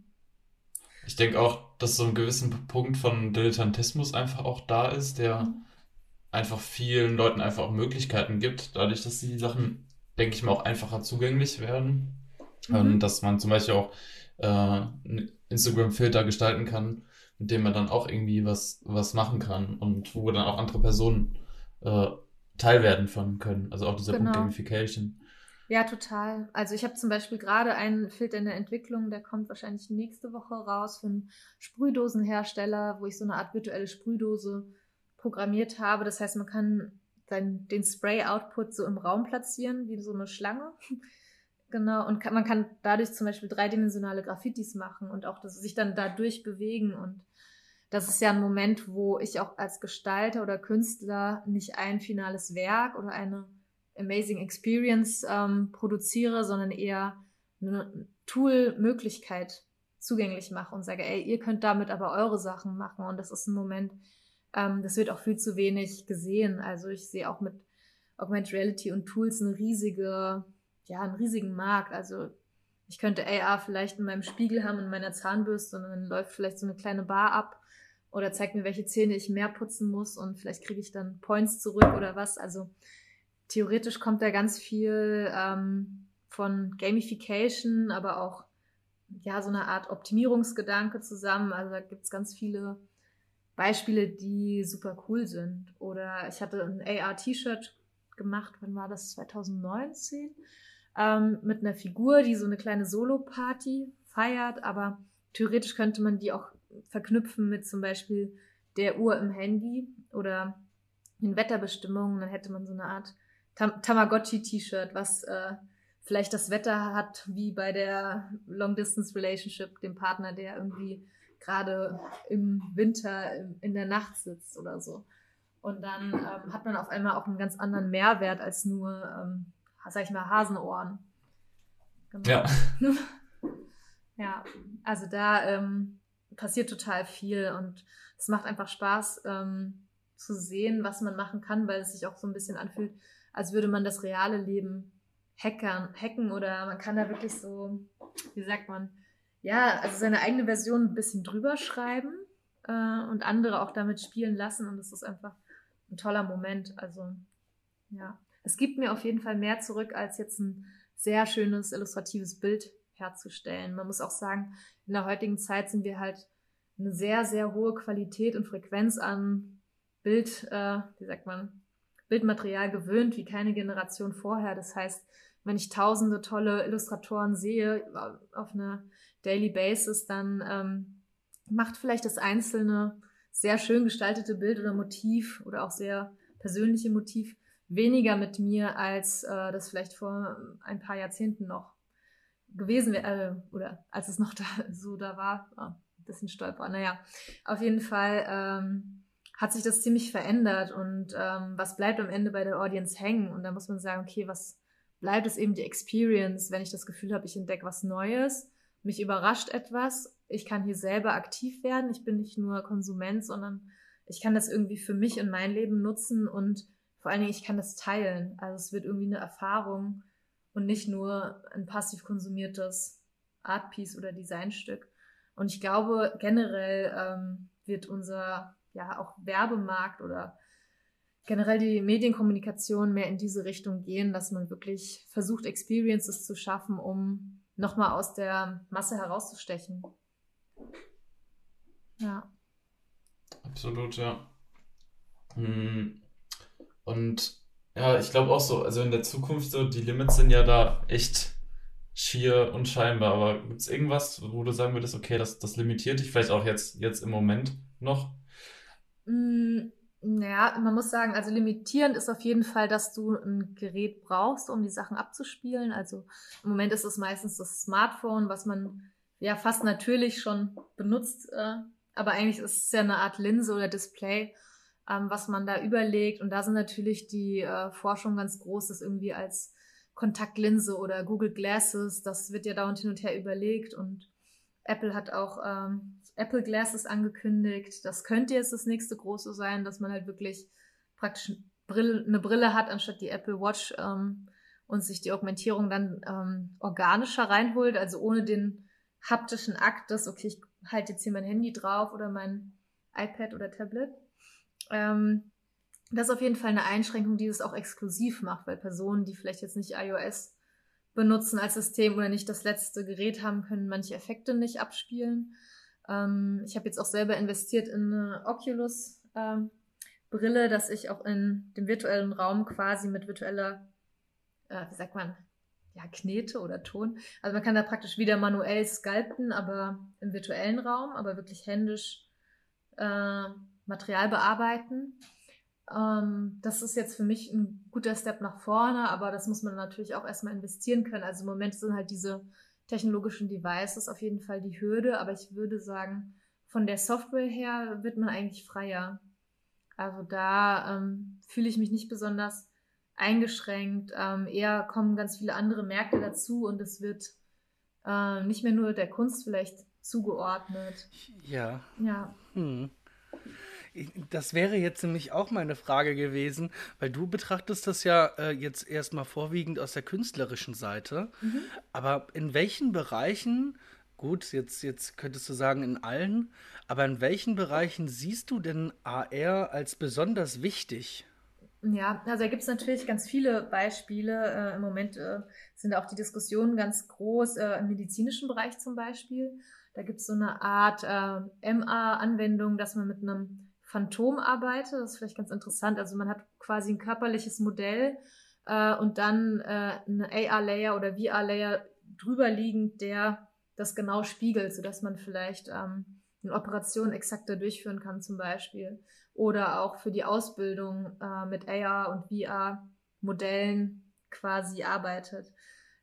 Ich denke auch, dass so ein gewissen Punkt von Dilettantismus einfach auch da ist, der mhm. einfach vielen Leuten einfach auch Möglichkeiten gibt, dadurch, dass die Sachen, denke ich mal, auch einfacher zugänglich werden. Mhm. Und dass man zum Beispiel auch äh, einen Instagram-Filter gestalten kann, mit dem man dann auch irgendwie was, was machen kann und wo dann auch andere Personen äh, teilwerden von können. Also auch dieser genau. Punkt Gamification. Ja, total. Also ich habe zum Beispiel gerade einen Filter in der Entwicklung, der kommt wahrscheinlich nächste Woche raus für einen Sprühdosenhersteller, wo ich so eine Art virtuelle Sprühdose programmiert habe. Das heißt, man kann dann den Spray-Output so im Raum platzieren, wie so eine Schlange. Genau, und kann, man kann dadurch zum Beispiel dreidimensionale Graffitis machen und auch dass sich dann dadurch bewegen. Und das ist ja ein Moment, wo ich auch als Gestalter oder Künstler nicht ein finales Werk oder eine Amazing Experience ähm, produziere, sondern eher eine Tool-Möglichkeit zugänglich mache und sage, ey, ihr könnt damit aber eure Sachen machen. Und das ist ein Moment, ähm, das wird auch viel zu wenig gesehen. Also ich sehe auch mit Augmented Reality und Tools eine riesige, ja, einen riesigen Markt. Also ich könnte AR vielleicht in meinem Spiegel haben, in meiner Zahnbürste und dann läuft vielleicht so eine kleine Bar ab oder zeigt mir, welche Zähne ich mehr putzen muss und vielleicht kriege ich dann Points zurück oder was. Also theoretisch kommt da ganz viel ähm, von Gamification, aber auch ja so eine Art Optimierungsgedanke zusammen. Also da gibt es ganz viele Beispiele, die super cool sind. Oder ich hatte ein AR-T-Shirt gemacht, wann war das? 2019? Ähm, mit einer Figur, die so eine kleine Solo-Party feiert, aber theoretisch könnte man die auch verknüpfen mit zum Beispiel der Uhr im Handy oder den Wetterbestimmungen. Dann hätte man so eine Art Tam Tamagotchi-T-Shirt, was äh, vielleicht das Wetter hat, wie bei der Long-Distance-Relationship, dem Partner, der irgendwie gerade im Winter in der Nacht sitzt oder so. Und dann ähm, hat man auf einmal auch einen ganz anderen Mehrwert als nur, ähm, sag ich mal, Hasenohren. Genau. Ja. ja, also da ähm, passiert total viel und es macht einfach Spaß ähm, zu sehen, was man machen kann, weil es sich auch so ein bisschen anfühlt, als würde man das reale Leben hackern, hacken oder man kann da wirklich so, wie sagt man, ja, also seine eigene Version ein bisschen drüber schreiben äh, und andere auch damit spielen lassen und es ist einfach ein toller Moment. Also ja, es gibt mir auf jeden Fall mehr zurück, als jetzt ein sehr schönes illustratives Bild herzustellen. Man muss auch sagen, in der heutigen Zeit sind wir halt eine sehr, sehr hohe Qualität und Frequenz an Bild, äh, wie sagt man, Bildmaterial gewöhnt wie keine Generation vorher. Das heißt, wenn ich tausende tolle Illustratoren sehe äh, auf einer Daily Basis, dann ähm, macht vielleicht das einzelne sehr schön gestaltete Bild oder Motiv oder auch sehr persönliche Motiv weniger mit mir, als äh, das vielleicht vor ein paar Jahrzehnten noch gewesen wäre, äh, oder als es noch da so da war. Oh, bisschen stolper. Naja, auf jeden Fall ähm, hat sich das ziemlich verändert und ähm, was bleibt am Ende bei der Audience hängen? Und da muss man sagen, okay, was bleibt es eben die Experience, wenn ich das Gefühl habe, ich entdecke was Neues, mich überrascht etwas, ich kann hier selber aktiv werden, ich bin nicht nur Konsument, sondern ich kann das irgendwie für mich und mein Leben nutzen und vor allen Dingen, ich kann das teilen. Also es wird irgendwie eine Erfahrung und nicht nur ein passiv konsumiertes Artpiece oder Designstück. Und ich glaube, generell ähm, wird unser ja auch Werbemarkt oder generell die Medienkommunikation mehr in diese Richtung gehen, dass man wirklich versucht, Experiences zu schaffen, um nochmal aus der Masse herauszustechen. Ja. Absolut, ja. Hm. Und ja, ich glaube auch so, also in der Zukunft so, die Limits sind ja da echt schier unscheinbar, aber gibt es irgendwas, wo du sagen würdest, okay, das, das limitiert dich vielleicht auch jetzt, jetzt im Moment noch? Mm, naja, man muss sagen, also limitierend ist auf jeden Fall, dass du ein Gerät brauchst, um die Sachen abzuspielen. Also im Moment ist es meistens das Smartphone, was man ja fast natürlich schon benutzt, äh, aber eigentlich ist es ja eine Art Linse oder Display, ähm, was man da überlegt. Und da sind natürlich die äh, Forschung ganz groß, das irgendwie als Kontaktlinse oder Google Glasses, das wird ja da und hin und her überlegt und Apple hat auch ähm, Apple Glasses angekündigt. Das könnte jetzt das nächste große sein, dass man halt wirklich praktisch eine Brille hat, anstatt die Apple Watch ähm, und sich die Augmentierung dann ähm, organischer reinholt, also ohne den haptischen Akt, dass, okay, ich halte jetzt hier mein Handy drauf oder mein iPad oder Tablet. Ähm, das ist auf jeden Fall eine Einschränkung, die es auch exklusiv macht, weil Personen, die vielleicht jetzt nicht iOS benutzen als System oder nicht das letzte Gerät haben, können manche Effekte nicht abspielen. Ähm, ich habe jetzt auch selber investiert in eine Oculus ähm, Brille, dass ich auch in dem virtuellen Raum quasi mit virtueller, äh, wie sagt man, ja, Knete oder Ton. Also man kann da praktisch wieder manuell sculpten, aber im virtuellen Raum, aber wirklich händisch äh, Material bearbeiten. Ähm, das ist jetzt für mich ein guter Step nach vorne, aber das muss man natürlich auch erstmal investieren können. Also im Moment sind halt diese technologischen Devices auf jeden Fall die Hürde, aber ich würde sagen, von der Software her wird man eigentlich freier. Also da ähm, fühle ich mich nicht besonders eingeschränkt. Ähm, eher kommen ganz viele andere Märkte dazu und es wird äh, nicht mehr nur der Kunst vielleicht zugeordnet. Ja. Ja. Hm. Das wäre jetzt nämlich auch meine Frage gewesen, weil du betrachtest das ja äh, jetzt erstmal vorwiegend aus der künstlerischen Seite. Mhm. Aber in welchen Bereichen, gut, jetzt, jetzt könntest du sagen in allen, aber in welchen Bereichen siehst du denn AR als besonders wichtig? Ja, also da gibt es natürlich ganz viele Beispiele. Äh, Im Moment äh, sind auch die Diskussionen ganz groß äh, im medizinischen Bereich zum Beispiel. Da gibt es so eine Art äh, MA-Anwendung, dass man mit einem Phantom arbeite. Das ist vielleicht ganz interessant. Also man hat quasi ein körperliches Modell äh, und dann äh, eine AR-Layer oder VR-Layer drüber liegend, der das genau spiegelt, sodass man vielleicht ähm, eine Operation exakter durchführen kann zum Beispiel. Oder auch für die Ausbildung äh, mit AR und VR-Modellen quasi arbeitet.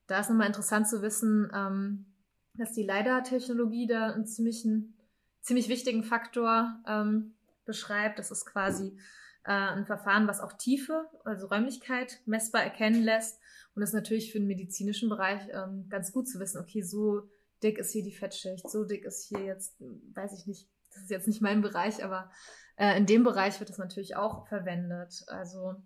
Da ist nochmal interessant zu wissen, ähm, dass die LiDAR-Technologie da einen ziemlichen, ziemlich wichtigen Faktor ähm, beschreibt. Das ist quasi äh, ein Verfahren, was auch Tiefe, also Räumlichkeit messbar erkennen lässt. Und das ist natürlich für den medizinischen Bereich ähm, ganz gut zu wissen, okay, so dick ist hier die Fettschicht, so dick ist hier jetzt, weiß ich nicht, das ist jetzt nicht mein Bereich, aber äh, in dem Bereich wird das natürlich auch verwendet. Also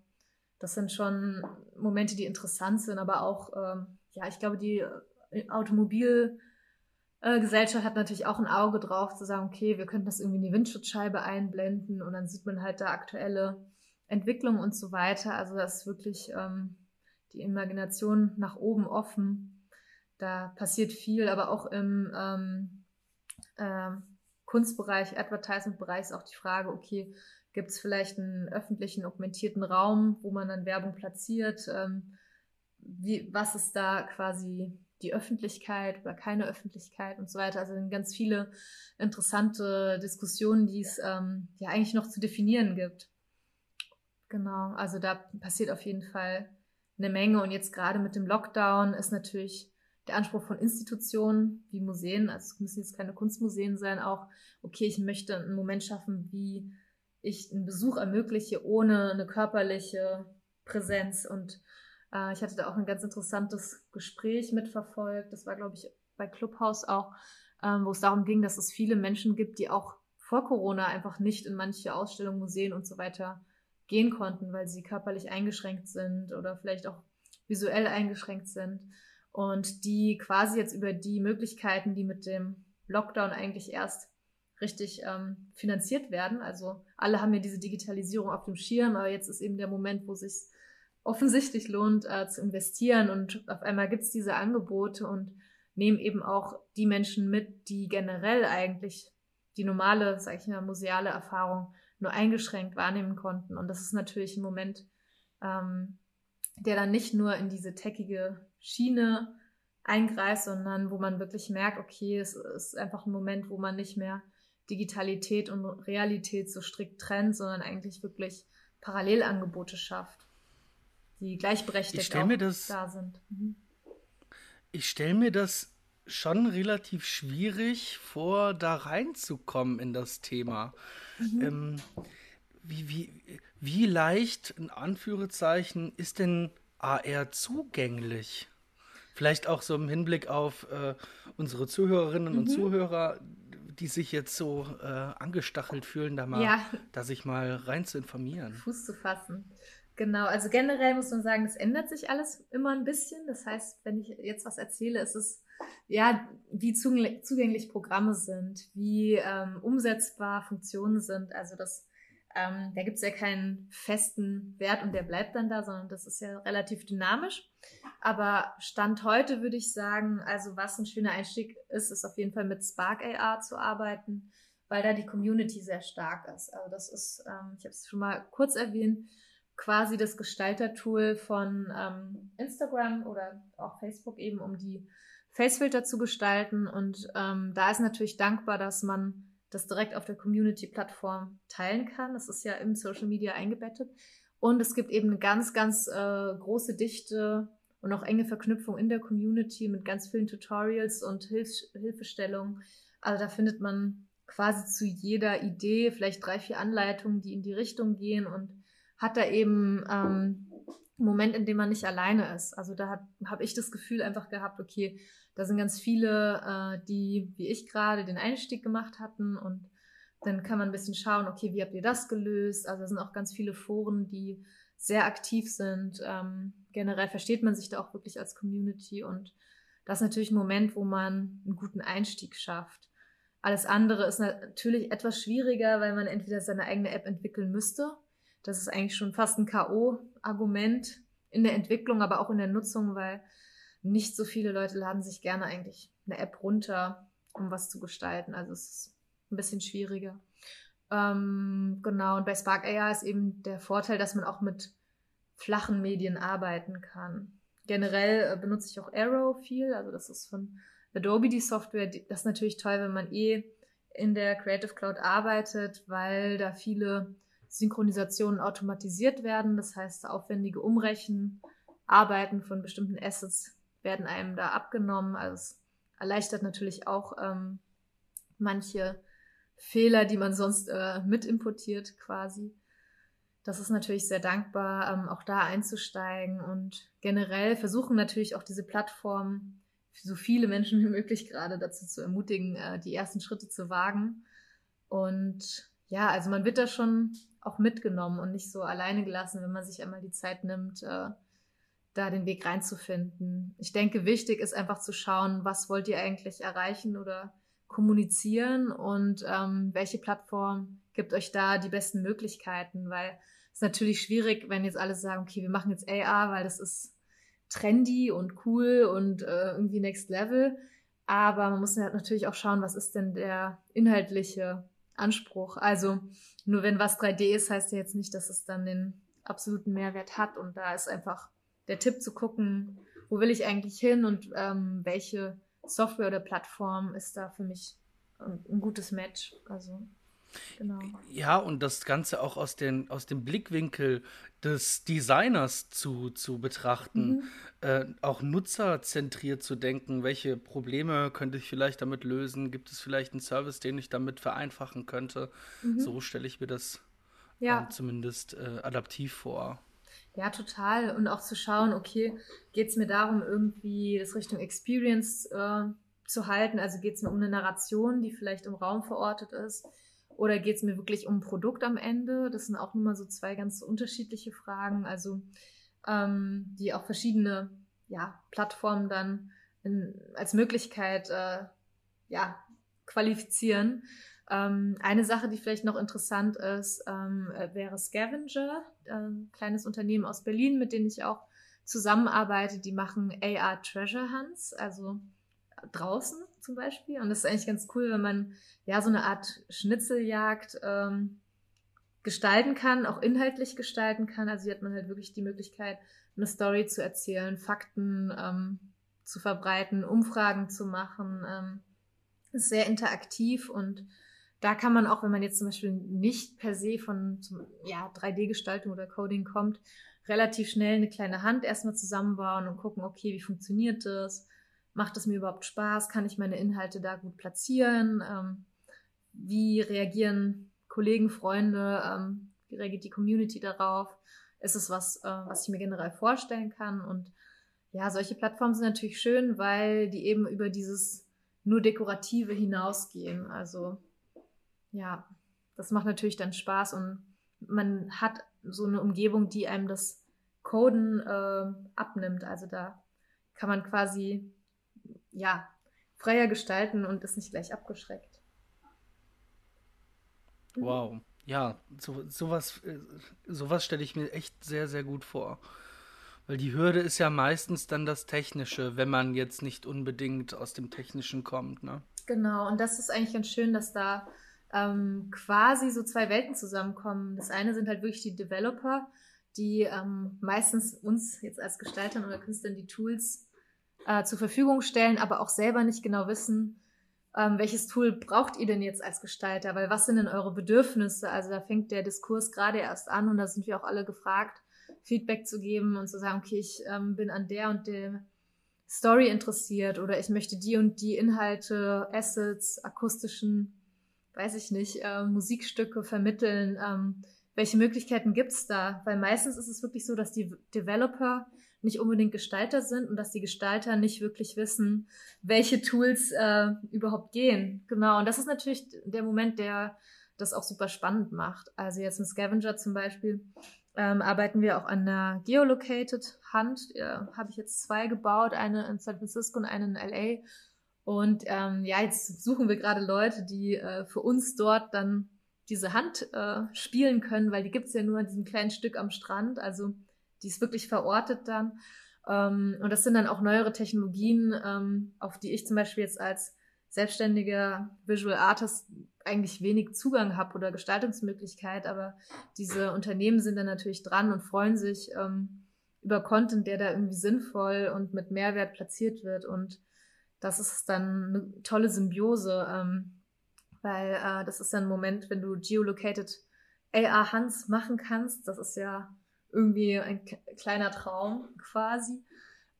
das sind schon Momente, die interessant sind, aber auch, ähm, ja, ich glaube, die äh, Automobil- äh, Gesellschaft hat natürlich auch ein Auge drauf, zu sagen, okay, wir könnten das irgendwie in die Windschutzscheibe einblenden und dann sieht man halt da aktuelle Entwicklungen und so weiter. Also das ist wirklich ähm, die Imagination nach oben offen. Da passiert viel, aber auch im ähm, äh, Kunstbereich, Advertisement-Bereich ist auch die Frage, okay, gibt es vielleicht einen öffentlichen augmentierten Raum, wo man dann Werbung platziert? Ähm, wie, was ist da quasi die Öffentlichkeit oder keine Öffentlichkeit und so weiter. Also ganz viele interessante Diskussionen, die es ähm, ja eigentlich noch zu definieren gibt. Genau, also da passiert auf jeden Fall eine Menge und jetzt gerade mit dem Lockdown ist natürlich der Anspruch von Institutionen wie Museen, also es müssen jetzt keine Kunstmuseen sein, auch, okay, ich möchte einen Moment schaffen, wie ich einen Besuch ermögliche ohne eine körperliche Präsenz. Und äh, ich hatte da auch ein ganz interessantes Gespräch mitverfolgt. Das war, glaube ich, bei Clubhouse auch, ähm, wo es darum ging, dass es viele Menschen gibt, die auch vor Corona einfach nicht in manche Ausstellungen, Museen und so weiter gehen konnten, weil sie körperlich eingeschränkt sind oder vielleicht auch visuell eingeschränkt sind. Und die quasi jetzt über die Möglichkeiten, die mit dem Lockdown eigentlich erst richtig ähm, finanziert werden. Also alle haben ja diese Digitalisierung auf dem Schirm, aber jetzt ist eben der Moment, wo es sich offensichtlich lohnt äh, zu investieren und auf einmal gibt es diese Angebote und nehmen eben auch die Menschen mit, die generell eigentlich die normale, sag ich mal, museale Erfahrung nur eingeschränkt wahrnehmen konnten. Und das ist natürlich ein Moment, ähm, der dann nicht nur in diese techige Schiene eingreift, sondern wo man wirklich merkt, okay, es ist einfach ein Moment, wo man nicht mehr Digitalität und Realität so strikt trennt, sondern eigentlich wirklich Parallelangebote schafft, die gleichberechtigt das, da sind. Mhm. Ich stelle mir das schon relativ schwierig vor, da reinzukommen in das Thema. Mhm. Ähm, wie, wie, wie leicht, in Anführungszeichen, ist denn AR zugänglich? Vielleicht auch so im Hinblick auf äh, unsere Zuhörerinnen mhm. und Zuhörer, die sich jetzt so äh, angestachelt fühlen, da mal, ja. da sich mal rein zu informieren. Fuß zu fassen. Genau, also generell muss man sagen, es ändert sich alles immer ein bisschen. Das heißt, wenn ich jetzt was erzähle, ist es ja, wie zugänglich Programme sind, wie ähm, umsetzbar Funktionen sind. Also das, ähm, da gibt es ja keinen festen Wert und der bleibt dann da, sondern das ist ja relativ dynamisch. Aber Stand heute würde ich sagen, also was ein schöner Einstieg ist, ist auf jeden Fall mit Spark AR zu arbeiten, weil da die Community sehr stark ist. Also das ist, ähm, ich habe es schon mal kurz erwähnt, quasi das Gestaltertool von ähm, Instagram oder auch Facebook eben, um die Facefilter zu gestalten. Und ähm, da ist natürlich dankbar, dass man das direkt auf der Community-Plattform teilen kann. Das ist ja im Social Media eingebettet. Und es gibt eben eine ganz, ganz äh, große Dichte und auch enge Verknüpfung in der Community mit ganz vielen Tutorials und Hilf Hilfestellungen. Also da findet man quasi zu jeder Idee vielleicht drei, vier Anleitungen, die in die Richtung gehen und hat da eben ähm, einen Moment, in dem man nicht alleine ist. Also da habe ich das Gefühl einfach gehabt, okay, da sind ganz viele, äh, die wie ich gerade den Einstieg gemacht hatten und dann kann man ein bisschen schauen, okay, wie habt ihr das gelöst? Also da sind auch ganz viele Foren, die sehr aktiv sind. Ähm, generell versteht man sich da auch wirklich als Community und das ist natürlich ein Moment, wo man einen guten Einstieg schafft. Alles andere ist natürlich etwas schwieriger, weil man entweder seine eigene App entwickeln müsste. Das ist eigentlich schon fast ein K.O.-Argument in der Entwicklung, aber auch in der Nutzung, weil nicht so viele Leute laden sich gerne eigentlich eine App runter, um was zu gestalten. Also es ist ein bisschen schwieriger. Ähm, genau, und bei Spark AI ist eben der Vorteil, dass man auch mit flachen Medien arbeiten kann. Generell äh, benutze ich auch Arrow viel, also das ist von Adobe die Software. Das ist natürlich toll, wenn man eh in der Creative Cloud arbeitet, weil da viele Synchronisationen automatisiert werden. Das heißt, aufwendige Umrechen, Arbeiten von bestimmten Assets werden einem da abgenommen. Also es erleichtert natürlich auch ähm, manche Fehler, die man sonst äh, mit importiert quasi. Das ist natürlich sehr dankbar, ähm, auch da einzusteigen und generell versuchen natürlich auch diese Plattformen so viele Menschen wie möglich gerade dazu zu ermutigen, äh, die ersten Schritte zu wagen. Und ja, also man wird da schon auch mitgenommen und nicht so alleine gelassen, wenn man sich einmal die Zeit nimmt, äh, da den Weg reinzufinden. Ich denke, wichtig ist einfach zu schauen, was wollt ihr eigentlich erreichen oder kommunizieren und ähm, welche Plattform gibt euch da die besten Möglichkeiten, weil es ist natürlich schwierig, wenn jetzt alle sagen, okay, wir machen jetzt AR, weil das ist trendy und cool und äh, irgendwie next level. Aber man muss natürlich auch schauen, was ist denn der inhaltliche Anspruch. Also nur wenn was 3D ist, heißt ja jetzt nicht, dass es dann den absoluten Mehrwert hat. Und da ist einfach der Tipp zu gucken, wo will ich eigentlich hin und ähm, welche Software oder Plattform ist da für mich ein, ein gutes Match. Also Genau. Ja, und das Ganze auch aus, den, aus dem Blickwinkel des Designers zu, zu betrachten, mhm. äh, auch nutzerzentriert zu denken, welche Probleme könnte ich vielleicht damit lösen, gibt es vielleicht einen Service, den ich damit vereinfachen könnte. Mhm. So stelle ich mir das ja. äh, zumindest äh, adaptiv vor. Ja, total. Und auch zu schauen, okay, geht es mir darum, irgendwie das Richtung Experience äh, zu halten? Also geht es mir um eine Narration, die vielleicht im Raum verortet ist? Oder geht es mir wirklich um ein Produkt am Ende? Das sind auch nur mal so zwei ganz unterschiedliche Fragen, also ähm, die auch verschiedene ja, Plattformen dann in, als Möglichkeit äh, ja, qualifizieren. Ähm, eine Sache, die vielleicht noch interessant ist, ähm, äh, wäre Scavenger, ein kleines Unternehmen aus Berlin, mit dem ich auch zusammenarbeite. Die machen AR Treasure Hunts, also draußen zum Beispiel. Und das ist eigentlich ganz cool, wenn man ja so eine Art Schnitzeljagd ähm, gestalten kann, auch inhaltlich gestalten kann. Also hier hat man halt wirklich die Möglichkeit, eine Story zu erzählen, Fakten ähm, zu verbreiten, Umfragen zu machen. Ähm, ist sehr interaktiv und da kann man auch, wenn man jetzt zum Beispiel nicht per se von ja, 3D-Gestaltung oder Coding kommt, relativ schnell eine kleine Hand erstmal zusammenbauen und gucken, okay, wie funktioniert das? Macht es mir überhaupt Spaß? Kann ich meine Inhalte da gut platzieren? Ähm, wie reagieren Kollegen, Freunde? Ähm, wie reagiert die Community darauf? Ist es was, äh, was ich mir generell vorstellen kann? Und ja, solche Plattformen sind natürlich schön, weil die eben über dieses nur Dekorative hinausgehen. Also ja, das macht natürlich dann Spaß und man hat so eine Umgebung, die einem das Coden äh, abnimmt. Also da kann man quasi ja freier gestalten und ist nicht gleich abgeschreckt. Mhm. Wow, ja, so, sowas, äh, sowas stelle ich mir echt sehr, sehr gut vor. Weil die Hürde ist ja meistens dann das Technische, wenn man jetzt nicht unbedingt aus dem Technischen kommt, ne? Genau, und das ist eigentlich ganz schön, dass da ähm, quasi so zwei Welten zusammenkommen. Das eine sind halt wirklich die Developer, die ähm, meistens uns jetzt als Gestaltern oder Künstlern die Tools äh, zur Verfügung stellen, aber auch selber nicht genau wissen, ähm, welches Tool braucht ihr denn jetzt als Gestalter? Weil was sind denn eure Bedürfnisse? Also da fängt der Diskurs gerade erst an und da sind wir auch alle gefragt, Feedback zu geben und zu sagen, okay, ich ähm, bin an der und der Story interessiert oder ich möchte die und die Inhalte, Assets, akustischen weiß ich nicht, äh, Musikstücke vermitteln. Ähm, welche Möglichkeiten gibt es da? Weil meistens ist es wirklich so, dass die Developer nicht unbedingt Gestalter sind und dass die Gestalter nicht wirklich wissen, welche Tools äh, überhaupt gehen. Genau, und das ist natürlich der Moment, der das auch super spannend macht. Also jetzt mit Scavenger zum Beispiel ähm, arbeiten wir auch an einer Geolocated Hand. Äh, Habe ich jetzt zwei gebaut, eine in San Francisco und eine in LA. Und ähm, ja, jetzt suchen wir gerade Leute, die äh, für uns dort dann diese Hand äh, spielen können, weil die gibt's ja nur an diesem kleinen Stück am Strand. Also die ist wirklich verortet dann. Ähm, und das sind dann auch neuere Technologien, ähm, auf die ich zum Beispiel jetzt als selbstständiger Visual Artist eigentlich wenig Zugang habe oder Gestaltungsmöglichkeit. Aber diese Unternehmen sind dann natürlich dran und freuen sich ähm, über Content, der da irgendwie sinnvoll und mit Mehrwert platziert wird. Und das ist dann eine tolle Symbiose, ähm, weil äh, das ist dann ein Moment, wenn du geolocated AR Hans machen kannst. Das ist ja irgendwie ein kleiner Traum quasi.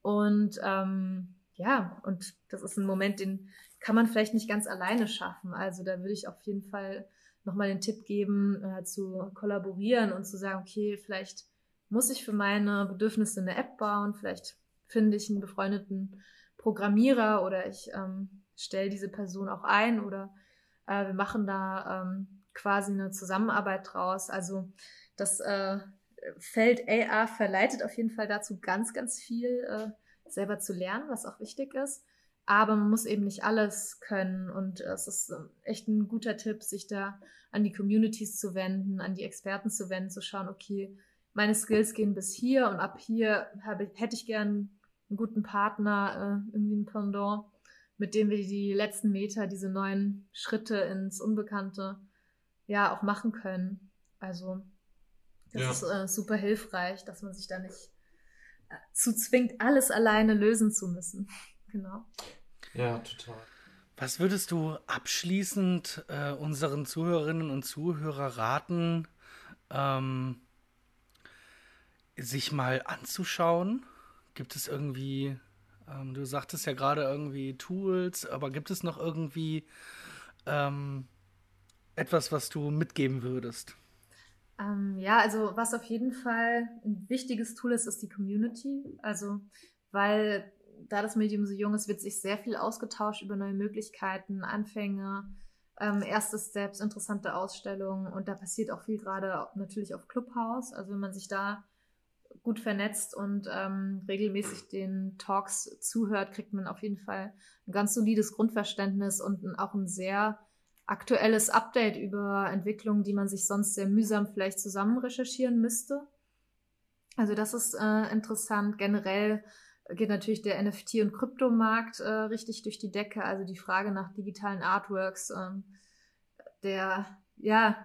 Und ähm, ja, und das ist ein Moment, den kann man vielleicht nicht ganz alleine schaffen. Also da würde ich auf jeden Fall nochmal den Tipp geben, äh, zu kollaborieren und zu sagen, okay, vielleicht muss ich für meine Bedürfnisse eine App bauen, vielleicht finde ich einen befreundeten Programmierer oder ich ähm, stelle diese Person auch ein oder äh, wir machen da ähm, quasi eine Zusammenarbeit draus. Also das äh, Feld AR verleitet auf jeden Fall dazu, ganz, ganz viel äh, selber zu lernen, was auch wichtig ist. Aber man muss eben nicht alles können und es ist ähm, echt ein guter Tipp, sich da an die Communities zu wenden, an die Experten zu wenden, zu schauen, okay, meine Skills gehen bis hier und ab hier habe, hätte ich gern einen guten Partner, äh, irgendwie ein Pendant, mit dem wir die letzten Meter, diese neuen Schritte ins Unbekannte, ja, auch machen können. Also, das ja. ist äh, super hilfreich, dass man sich da nicht äh, zu zwingt, alles alleine lösen zu müssen. genau. Ja, total. Was würdest du abschließend äh, unseren Zuhörerinnen und Zuhörern raten, ähm, sich mal anzuschauen? Gibt es irgendwie, ähm, du sagtest ja gerade irgendwie Tools, aber gibt es noch irgendwie ähm, etwas, was du mitgeben würdest? Ähm, ja, also was auf jeden Fall ein wichtiges Tool ist, ist die Community. Also, weil da das Medium so jung ist, wird sich sehr viel ausgetauscht über neue Möglichkeiten, Anfänge, ähm, erste Steps, interessante Ausstellungen und da passiert auch viel gerade natürlich auf Clubhouse. Also wenn man sich da gut vernetzt und ähm, regelmäßig den Talks zuhört, kriegt man auf jeden Fall ein ganz solides Grundverständnis und auch ein sehr aktuelles Update über Entwicklungen, die man sich sonst sehr mühsam vielleicht zusammen recherchieren müsste. Also das ist äh, interessant. Generell geht natürlich der NFT- und Kryptomarkt äh, richtig durch die Decke. Also die Frage nach digitalen Artworks, ähm, der, ja,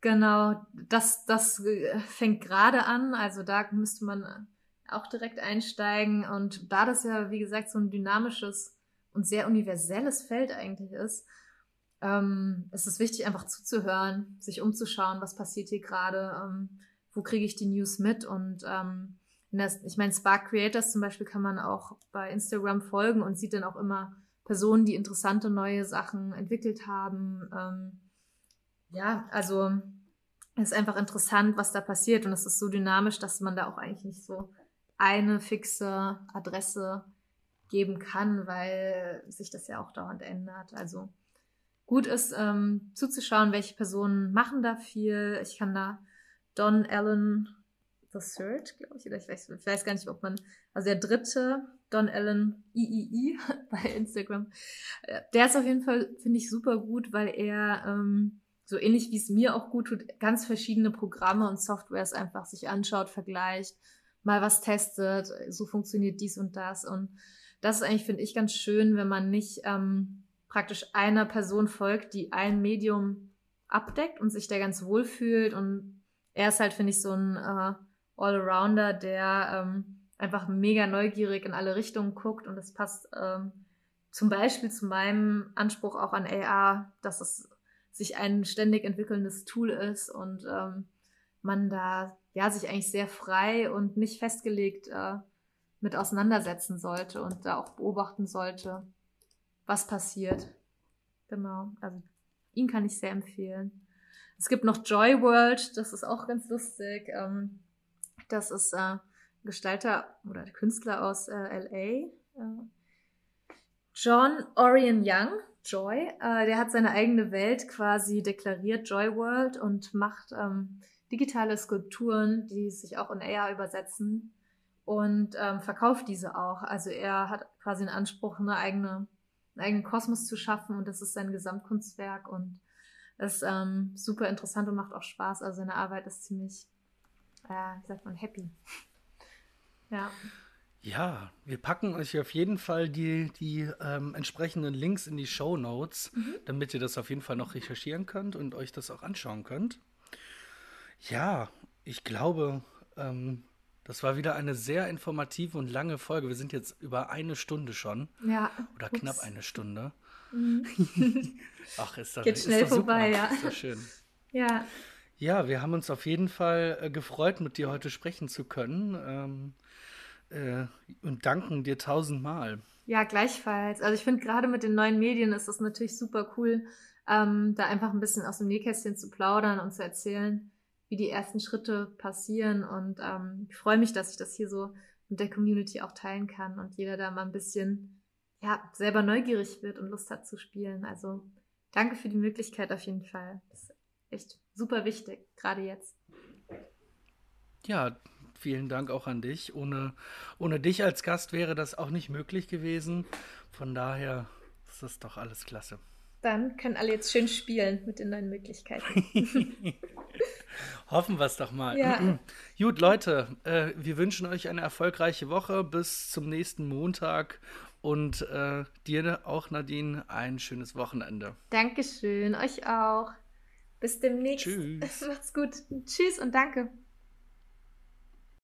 genau, das, das äh, fängt gerade an. Also da müsste man auch direkt einsteigen. Und da das ja, wie gesagt, so ein dynamisches und sehr universelles Feld eigentlich ist, ähm, es ist wichtig, einfach zuzuhören, sich umzuschauen, was passiert hier gerade, ähm, wo kriege ich die News mit und ähm, das, ich meine, Spark Creators zum Beispiel kann man auch bei Instagram folgen und sieht dann auch immer Personen, die interessante neue Sachen entwickelt haben. Ähm, ja, also es ist einfach interessant, was da passiert und es ist so dynamisch, dass man da auch eigentlich nicht so eine fixe Adresse geben kann, weil sich das ja auch dauernd ändert. Also gut ist ähm, zuzuschauen, welche Personen machen da viel. Ich kann da Don Allen Third, glaube ich, oder ich weiß, ich weiß gar nicht, ob man, also der dritte, Don Allen III bei Instagram, äh, der ist auf jeden Fall, finde ich, super gut, weil er ähm, so ähnlich wie es mir auch gut tut, ganz verschiedene Programme und Softwares einfach sich anschaut, vergleicht, mal was testet, so funktioniert dies und das. Und das ist eigentlich, finde ich, ganz schön, wenn man nicht ähm, praktisch einer Person folgt, die ein Medium abdeckt und sich da ganz wohl fühlt. Und er ist halt, finde ich, so ein äh, Allrounder, der ähm, einfach mega neugierig in alle Richtungen guckt und das passt ähm, zum Beispiel zu meinem Anspruch auch an AR, dass es sich ein ständig entwickelndes Tool ist und ähm, man da ja sich eigentlich sehr frei und nicht festgelegt äh, mit auseinandersetzen sollte und da auch beobachten sollte, was passiert. Genau, also ihn kann ich sehr empfehlen. Es gibt noch Joy World, das ist auch ganz lustig. Ähm, das ist äh, Gestalter oder Künstler aus äh, LA. Äh, John Orion Young, Joy, äh, der hat seine eigene Welt quasi deklariert, Joy World, und macht ähm, digitale Skulpturen, die sich auch in AR übersetzen und ähm, verkauft diese auch. Also er hat quasi einen Anspruch, eine eigene, einen eigenen Kosmos zu schaffen und das ist sein Gesamtkunstwerk und ist ähm, super interessant und macht auch Spaß. Also seine Arbeit ist ziemlich äh, wie sagt man, happy. Ja. Ja, wir packen euch auf jeden Fall die, die ähm, entsprechenden Links in die Show Notes, mhm. damit ihr das auf jeden Fall noch recherchieren könnt und euch das auch anschauen könnt. Ja, ich glaube, ähm, das war wieder eine sehr informative und lange Folge. Wir sind jetzt über eine Stunde schon. Ja. Oder ups. knapp eine Stunde. Mhm. Ach, ist das, Geht schnell ist vorbei, ja. Ist das schön. Ja. Ja, wir haben uns auf jeden Fall äh, gefreut, mit dir heute sprechen zu können. Ähm, äh, und danken dir tausendmal. Ja, gleichfalls. Also ich finde gerade mit den neuen Medien ist das natürlich super cool, ähm, da einfach ein bisschen aus dem Nähkästchen zu plaudern und zu erzählen, wie die ersten Schritte passieren. Und ähm, ich freue mich, dass ich das hier so mit der Community auch teilen kann und jeder da mal ein bisschen ja, selber neugierig wird und Lust hat zu spielen. Also danke für die Möglichkeit auf jeden Fall. Das ist echt super wichtig, gerade jetzt. Ja, vielen Dank auch an dich. Ohne, ohne dich als Gast wäre das auch nicht möglich gewesen. Von daher ist das doch alles klasse. Dann können alle jetzt schön spielen mit den neuen Möglichkeiten. Hoffen wir es doch mal. Ja. Gut, Leute, äh, wir wünschen euch eine erfolgreiche Woche bis zum nächsten Montag und äh, dir auch, Nadine, ein schönes Wochenende. Dankeschön, euch auch. Bis demnächst. Tschüss. Macht's gut. Tschüss und danke.